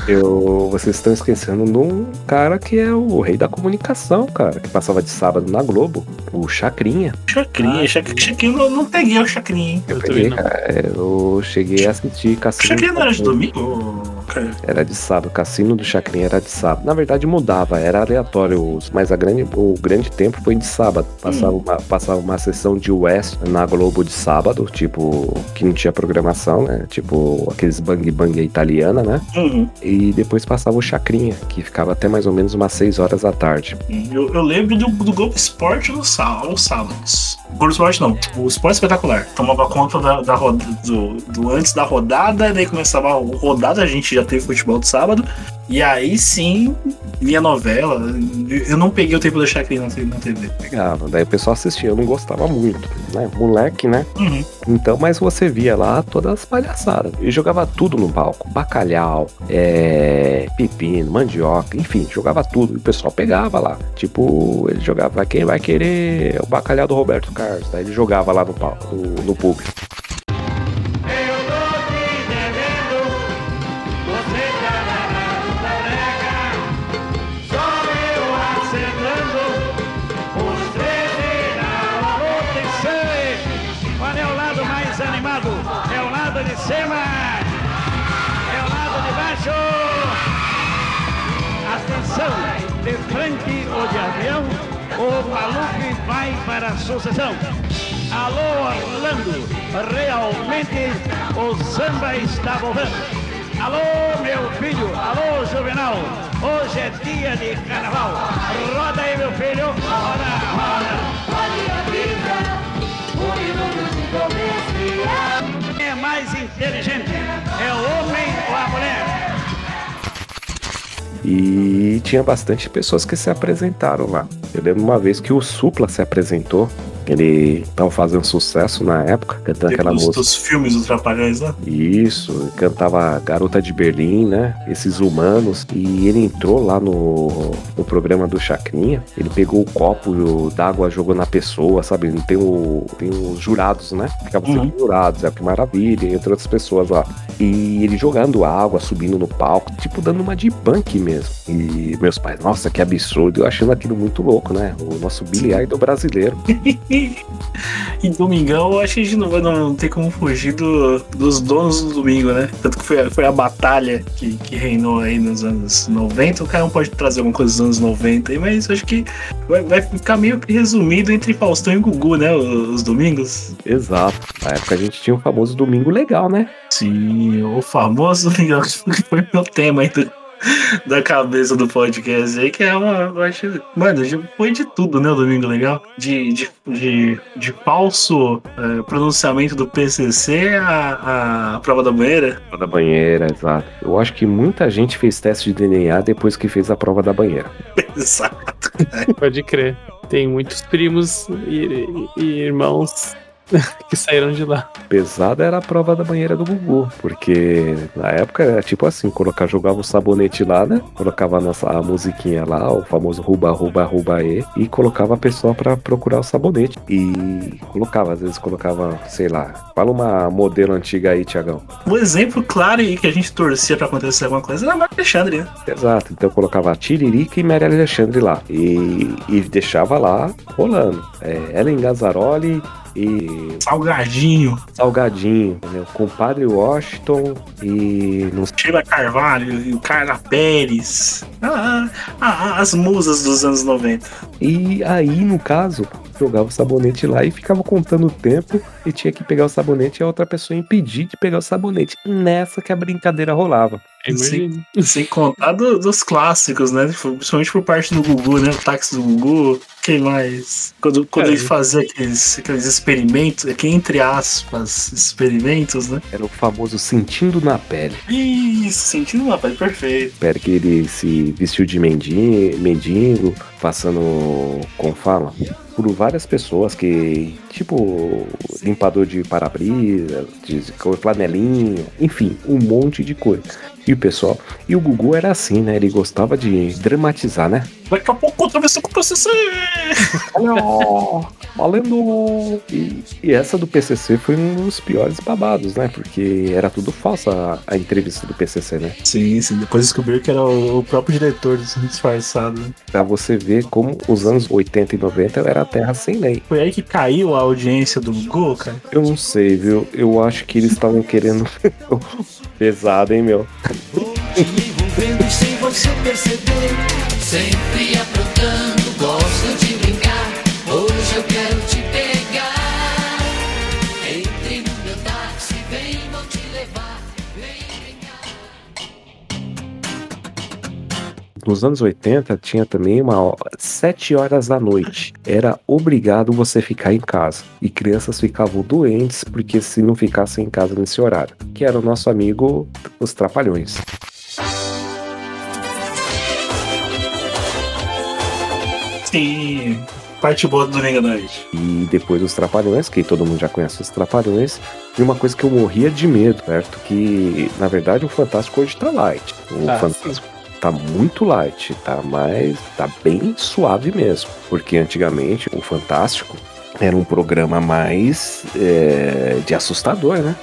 eu, vocês estão esquecendo de um cara que é o rei da comunicação, cara, que passava de sábado na Globo, o Chacrinha. Chacrinha, Chac- Chacrinha, eu não, não peguei o Chacrinha, hein? Eu peguei, cara, eu cheguei a assistir Caçando. Chacrinha não era de domingo? Era de sábado, o cassino do Chacrinha era de sábado. Na verdade mudava, era aleatório, mas a grande, o grande tempo foi de sábado. Passava, uma, passava uma sessão de West na Globo de sábado, tipo, que não tinha programação, né? Tipo, aqueles bang bang italiana, né? Uhum. E depois passava o Chacrinha, que ficava até mais ou menos umas 6 horas da tarde. Eu, eu lembro do, do Globo Esporte no sá- aos sábados. O Globo Esporte não, o Esporte Espetacular. Tomava conta da, da roda, do, do antes da rodada, daí começava a rodada, a gente já teve futebol de sábado. E aí sim, via novela. Eu não peguei o tempo da Chacrinha na TV. Pegava, daí o pessoal assistia, eu não gostava muito, né? Moleque, né? Uhum. Então, mas você via lá todas as palhaçadas. E jogava tudo no palco. Bacalhau, é, pepino, mandioca, enfim, jogava tudo. E o pessoal pegava lá. Tipo, ele jogava quem vai querer o bacalhau do Roberto Carlos. Daí ele jogava lá no palco, no, no público. Sucessão. Alô, Orlando! Realmente o samba está voltando. Alô, meu filho! Alô, Juvenal! Hoje é dia de carnaval! Roda aí, meu filho! Roda, roda! Quem é mais inteligente? É o homem ou a mulher? E tinha bastante pessoas que se apresentaram lá. Eu lembro uma vez que o Supla se apresentou. Ele tava fazendo sucesso na época, cantando aquela Dos, música. dos filmes dos Trapalhões lá. Isso, cantava Garota de Berlim, né? Esses humanos. E ele entrou lá no, no programa do Chacrinha. Ele pegou o copo d'água, jogou na pessoa, sabe? Tem, o, tem os jurados, né? Ficavam sempre jurados, é que maravilha, entre outras pessoas lá. E ele jogando água, subindo no palco, tipo dando uma de punk mesmo. E meus pais, nossa, que absurdo. Eu achando aquilo muito louco, né? O nosso Billy Idol brasileiro. *laughs* E Domingão, eu acho que a gente não vai não ter como fugir do- dos donos do domingo, né? Tanto que foi, a- foi a batalha que, que reinou aí nos anos 90. O cara não pode trazer alguma coisa dos anos 90 aí, mas acho que vai, vai ficar meio que resumido entre Faustão e Gugu, né? Os, os domingos. Exato. Na época a gente tinha o famoso Domingo Legal, né? Sim, o famoso *laughs* Domingão, que foi meu tema aí do- *laughs* da cabeça do podcast aí, que é uma. Eu acho, mano, já foi de tudo, né? O Domingo Legal. De, de, de, de falso eh, pronunciamento do PCC a, a prova da banheira. Prova da banheira, exato. Eu acho que muita gente fez teste de DNA depois que fez a prova da banheira. *laughs* Exato. Pode crer. Tem muitos primos e, e- e irmãos *laughs* que saíram de lá. Pesada era a prova da banheira do Gugu, porque na época era tipo assim, colocar, jogava o sabonete lá, né? Colocava a, nossa, a musiquinha lá, o famoso ruba, ruba, ruba e, e colocava a pessoa pra procurar o sabonete. E colocava, às vezes colocava, sei lá, fala uma modelo antiga aí, Tiagão. Um exemplo claro e que a gente torcia pra acontecer alguma coisa era a Marca Alexandre, né? Exato, então eu colocava Tiririca e Maria Alexandre lá. E, e deixava lá rolando. É, Ellen Gazzaroli e. Salgadinho. Salgadinho, entendeu? Compadre Washington e. Não sei. Sheila Carvalho e o Carla Pérez. Ah, ah, ah, as musas dos anos 90. E aí, no caso, jogava o sabonete lá e ficava contando o tempo e tinha que pegar o sabonete e a outra pessoa impedir de pegar o sabonete. Nessa que a brincadeira rolava. Sem, sem contar do- dos clássicos, né? Principalmente por parte do Gugu, né? O táxi do Gugu. Quem mais? Quando, quando É. ele fazia aqueles, aqueles experimentos, aqui entre aspas, experimentos, né? Era o famoso sentindo na pele. Isso, sentindo uma pele perfeito. Espero que ele se vestiu de mendigo, mendigo passando, como fala, por várias pessoas que, tipo, limpador de para-brisa, de flanelinha, enfim, um monte de coisa. E o pessoal, e o Gugu era assim, né? Ele gostava de dramatizar, né? Daqui a pouco controversão com o PCC. Olha, valendo! E, e essa do PCC foi um dos piores babados, né? Porque era tudo falsa a, a entrevista do PCC, né? Sim, sim. Depois descobriu que era o, o próprio diretor disfarçado. né? Pra você ver como os anos 80 e 90 era a terra sem lei. Foi aí que caiu a audiência do Gugu, cara. Eu não sei, viu? Eu acho que eles estavam querendo. *laughs* Pesado, hein, meu? envolvendo sem você perceber. Sempre aprontando, gosto de brincar. Hoje eu quero te pegar. Nos anos 80 tinha também uma sete horas da noite. Era obrigado você ficar em casa. E crianças ficavam doentes porque se não ficassem em casa nesse horário. Que era o nosso amigo os Trapalhões. Sim. Parte boa do domingo à noite. E depois dos Trapalhões, que todo mundo já conhece os Trapalhões, e uma coisa que eu morria de medo, certo? Que na verdade o Fantástico hoje tá light. O Ah, Fantástico tá muito light, tá mais. tá bem suave mesmo. Porque antigamente o Fantástico era um programa mais é, de assustador, né?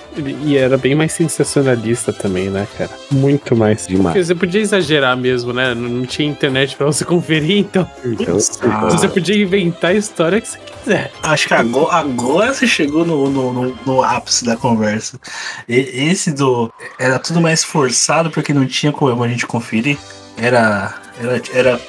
E era bem mais sensacionalista também, né, cara? Muito mais. Demais. Porque você podia exagerar mesmo, né? Não tinha internet pra você *laughs* conferir, então. Então, Você podia inventar a história que você quiser. Acho que agora, agora você chegou no, no, no- no ápice da conversa. E- esse do. Era tudo mais forçado porque não tinha como a gente conferir. Era. Era. era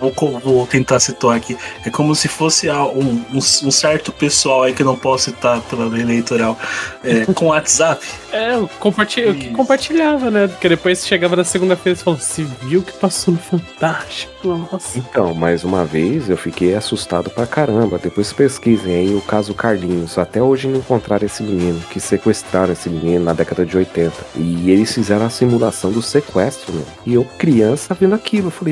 vou, vou tentar citar aqui. É como se fosse ah, um, um, um certo pessoal aí que eu não posso citar pela lei eleitoral. é, *laughs* com WhatsApp. É, eu comparti- eu que compartilhava, né? Porque depois chegava na segunda-feira e falou: Você viu que passou no Fantástico? Nossa. Então, mais uma vez, eu fiquei assustado pra caramba. Depois pesquisem aí o caso Carlinhos. Até hoje não encontraram esse menino, que sequestraram esse menino na década de 80. E eles fizeram a simulação do sequestro, meu. E eu, criança, vendo aquilo. Eu falei,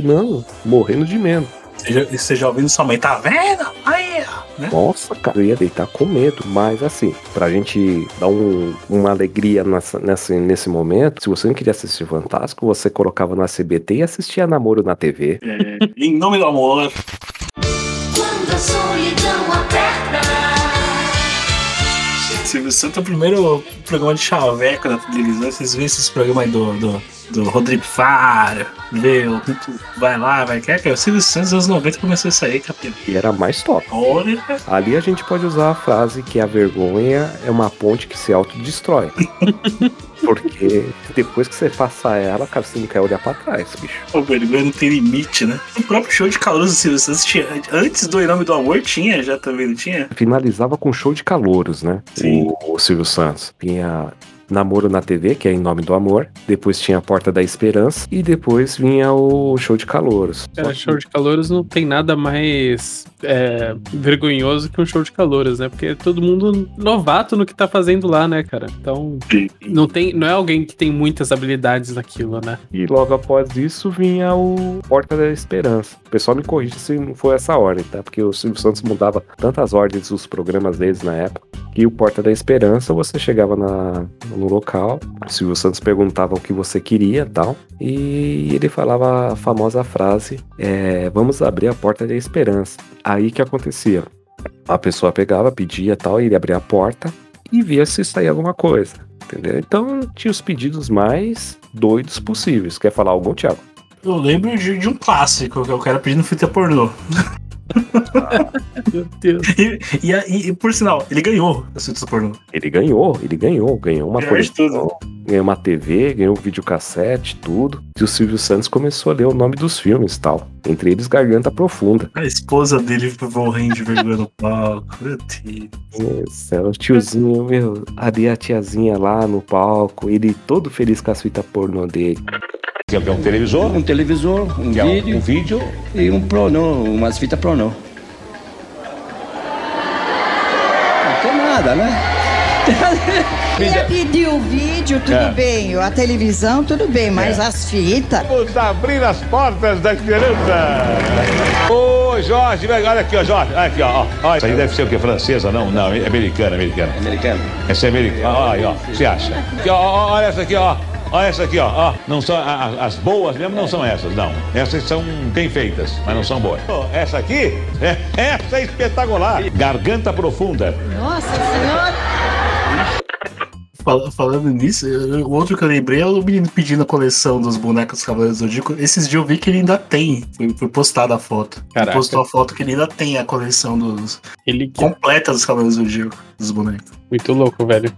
morrendo de medo. Você já, você já ouvindo sua mãe, tá vendo? Aí, ó. Né? Nossa, cara, eu ia deitar com medo. Mas assim, pra gente dar um- uma alegria nessa, nessa- nesse momento, se você não queria assistir Fantástico, você colocava no SBT e assistia Namoro na TV. É, em nome do amor. Quando a solidão aperta. Silvio Santos é o primeiro programa de chaveco da televisão. Vocês veem esses programas aí do, do, do Rodrigo Faro, o vai lá, vai quer que é o Silvio Santos anos 90 começou a sair, capitão. E era mais top. Olha, Ali a gente pode usar a frase que a vergonha é uma ponte que se autodestrói. *laughs* Porque depois que você passa ela, cara, você não quer olhar pra trás, bicho. o vergonha não tem limite, né? O próprio show de calor do Silvio Santos tinha, antes do Em Nome do Amor tinha, já também não tinha? Finalizava com show de calouros, né? Sim. O, o Silvio Santos. Tinha Namoro na TV, que é Em Nome do Amor. Depois tinha a Porta da Esperança. E depois vinha o show de calouros. Cara, show de calouros não tem nada mais é, vergonhoso que um show de calouros, né? Porque é todo mundo novato no que tá fazendo lá, né, cara? Então, não, tem, não é alguém que tem muitas habilidades naquilo, né? E logo após isso vinha o Porta da Esperança. O pessoal me corrige se não foi essa ordem, tá? Porque o Silvio Santos mudava tantas ordens dos programas deles na época. Que o Porta da Esperança, você chegava na, no local, o Silvio Santos perguntava o que você queria tal. E ele falava a famosa frase: é, Vamos abrir a Porta da Esperança. Aí que acontecia? A pessoa pegava, pedia tal, e ele abria a porta e via se saía alguma coisa. Entendeu? Então tinha os pedidos mais doidos possíveis. Quer falar algum, Thiago? Eu lembro de, de um clássico, que é o cara pedindo fita pornô. *laughs* *laughs* Meu Deus. E, e, a- e- e, por sinal, ele ganhou as fitas pornô. Ele ganhou, ele ganhou, ganhou uma Ganhou coleção, ganhou uma TV, ganhou um videocassete, tudo. E o Silvio Santos começou a ler o nome dos filmes e tal. Entre eles Garganta Profunda. A esposa dele morrendo de vergonha no palco. Meu Deus. Meu céu, o tiozinho, meu, ali a tiazinha lá no palco, ele todo feliz com as fitas pornô dele. Que é um televisor? Um televisor, um Que é um- vídeo. um vídeo e um pronô, umas fitas pronô. Não tem nada, né? *laughs* Queria pedir o vídeo, tudo É. bem. A televisão, tudo bem, mas as fitas. Vamos abrir as portas da esperança. Ô, Jorge, olha aqui, ó, Jorge. Olha aqui, ó. ó. Isso aí deve ser o quê? Francesa? Não, não, é americana, americana. Americana? Essa é americana. Ó, aí, ó. O que você acha? *laughs* Aqui, ó, olha essa aqui, ó. Olha essa aqui, ó. ó. Não são, a- a- as boas mesmo não são essas, não. Essas são bem feitas, mas não são boas. Essa aqui, é, *laughs* essa é espetacular. Garganta profunda. Nossa Senhora! Fal- Falando nisso, o outro que eu lembrei é o menino pedindo a coleção dos bonecos Cavaleiros do Zodíaco. Esses dias eu vi que ele ainda tem. Foi, foi postada a foto. Caraca. Ele postou a foto que ele ainda tem a coleção dos. Ele completa dos Cavaleiros do Zodíaco, dos bonecos. Muito louco, velho.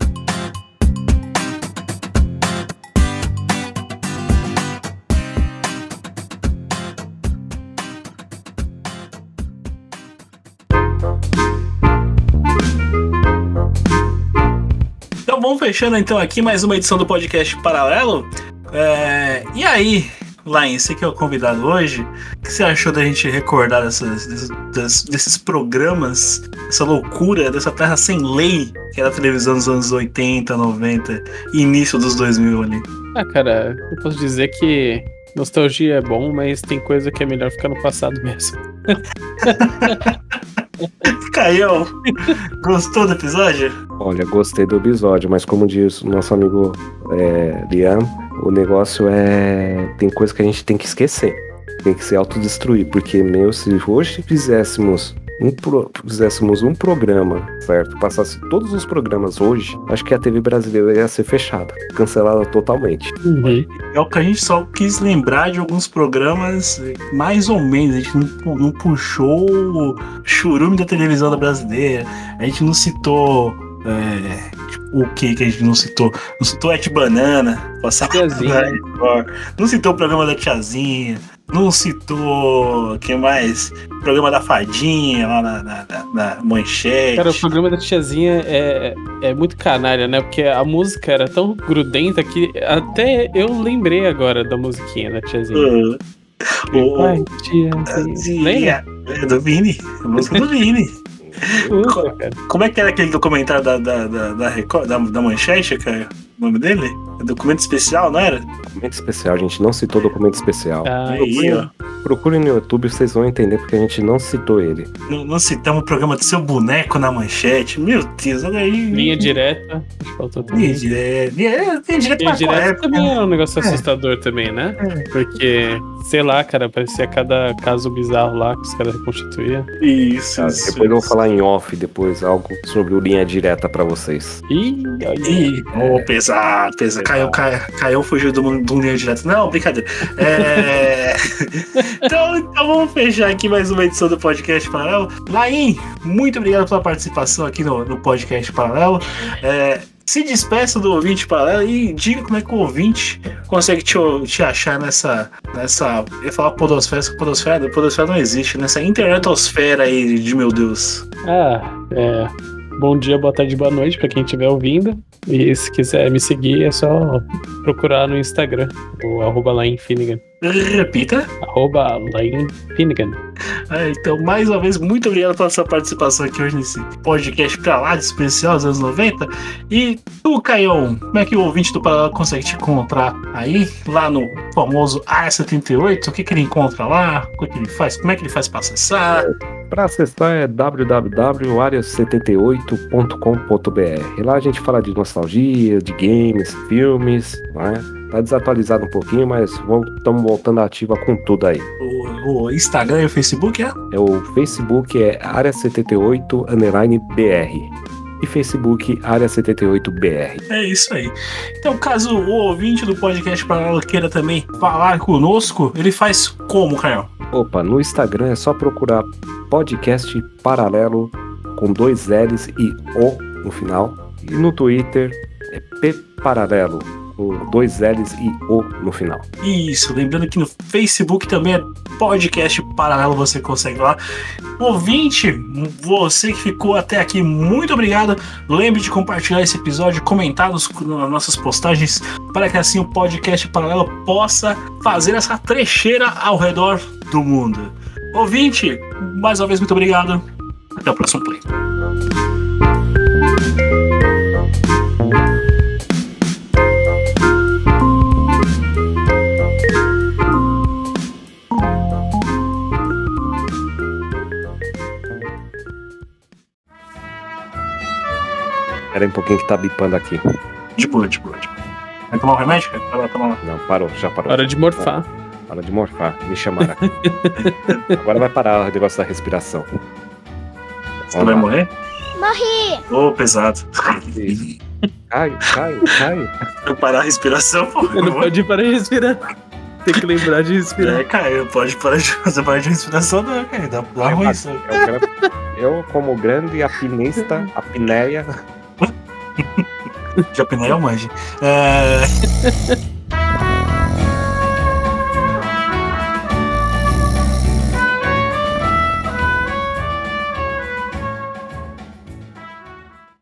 Fechando então aqui mais uma edição do podcast Paralelo. É, E aí, Lain, você que é o convidado hoje, o que você achou da gente recordar dessas, desses, programas, essa loucura, dessa terra sem lei, que era a televisão dos anos 80, 90 e início dos 2000 ali? Ah, cara, eu posso dizer que nostalgia é bom, mas tem coisa que é melhor ficar no passado mesmo. *laughs* *laughs* Caião, gostou do episódio? Olha, gostei do episódio, mas como diz o nosso amigo é, Liam, o negócio é. Tem coisa que a gente tem que esquecer. Tem que se autodestruir. Porque, meu, se hoje fizéssemos um, pro- fizéssemos um programa, certo? Passasse todos os programas hoje, acho que a TV brasileira ia ser fechada, cancelada totalmente. É o que a gente só quis lembrar de alguns programas, mais ou menos. A gente não, não puxou o churume da televisão da brasileira. A gente não citou. é, tipo, o que que a gente não citou? Não citou Et Banana, passava Tiazinha. *laughs* Não citou o programa da Tiazinha. Não citou. que mais? O programa da Fadinha lá na, na, na- manchete. Cara, o programa da tiazinha é, é muito canalha, né? Porque a música era tão grudenta que até eu lembrei agora da musiquinha da tiazinha. Uh, o- Ai, tiazinha. Lembra? É do Vini. A música do Vini. *laughs* Cara. Como é que era aquele documentário da, da, da, da, Record- da, da Manchete, cara? O nome dele? É documento especial, não era? Documento especial, a gente não citou documento especial. Ah, Aí, ó. Procure no YouTube, vocês vão entender porque a gente não citou ele. Não, não citamos o programa do seu boneco na manchete. Meu Deus, olha aí. Linha direta. Acho que faltou também. Linha direta. Linha, linha direta Linha direta época? também é um negócio É. assustador também, né? Porque, sei lá, cara, parecia cada caso bizarro lá que os caras reconstituíam. Isso, Ah, isso. depois eu vou falar em off depois algo sobre o linha direta pra vocês. Ih, olha. Ih, ô, pesado, pesado. Caiu, caiu, caiu, fugiu do, do linha direto. Não, brincadeira. É... *laughs* então, então vamos fechar aqui mais uma edição do podcast Paralelo. Laim, muito obrigado pela participação aqui no, no podcast Paralelo. É, se despeça do ouvinte paralelo e diga como é que o ouvinte consegue te, te achar nessa. nessa. Eu ia falar podosfera, podosfera, podosfera não existe, nessa internetosfera aí de meu Deus. Ah, é. Bom dia, boa tarde, boa noite pra quem estiver ouvindo. E se quiser me seguir, é só procurar no Instagram, o arroba Lain Finnegan. Repita. Arroba Lain Finnegan. É, então, mais uma vez, muito obrigado pela sua participação aqui hoje nesse podcast pra lá de especial dos anos 90. E tu, Caião, como é que o ouvinte do Paralelo consegue te encontrar aí, lá no famoso A78? O que, que ele encontra lá? O que ele faz? Como é que ele faz pra acessar? Para acessar é www.área78.com.br. Lá a gente fala de nostalgia, de games, filmes, né? Tá desatualizado um pouquinho, mas estamos voltando ativa com tudo aí. O, o Instagram e o Facebook é? É o Facebook é área78 underline BR e Facebook área 78BR. É isso aí. Então, caso o ouvinte do podcast Paralelo queira também falar conosco, ele faz como, Caião? Opa, no Instagram é só procurar podcast paralelo com dois L's e O no final. E no Twitter é P paralelo com dois L's e O no final. Isso, lembrando que no Facebook também é podcast paralelo, você consegue lá. Ouvinte, você que ficou até aqui, muito obrigado. Lembre de compartilhar esse episódio, comentar nos, nas nossas postagens, para que assim o podcast paralelo possa fazer essa trecheira ao redor do mundo. Ouvinte, mais uma vez, muito obrigado. Até o próximo play. Espera aí um pouquinho que tá bipando aqui. De boa, de boa, de boa. Vai tomar um remédio, cara? Vai lá tomar lá. Não, parou, já parou. Hora de morfar. Hora de morfar, me chamaram aqui. *laughs* Agora vai parar o negócio da respiração. Você vai morrer? Morri! Ô, pesado. Cai, cai, cai. Eu parar a respiração, pô. Eu não pode parar de respirar. Tem que lembrar de respirar. É, cara, eu pode parar de fazer parar de respiração, não, cara. Dá, dá ruim isso quero- eu, como grande apinista, apneia, Já pneu, manje. É... *laughs*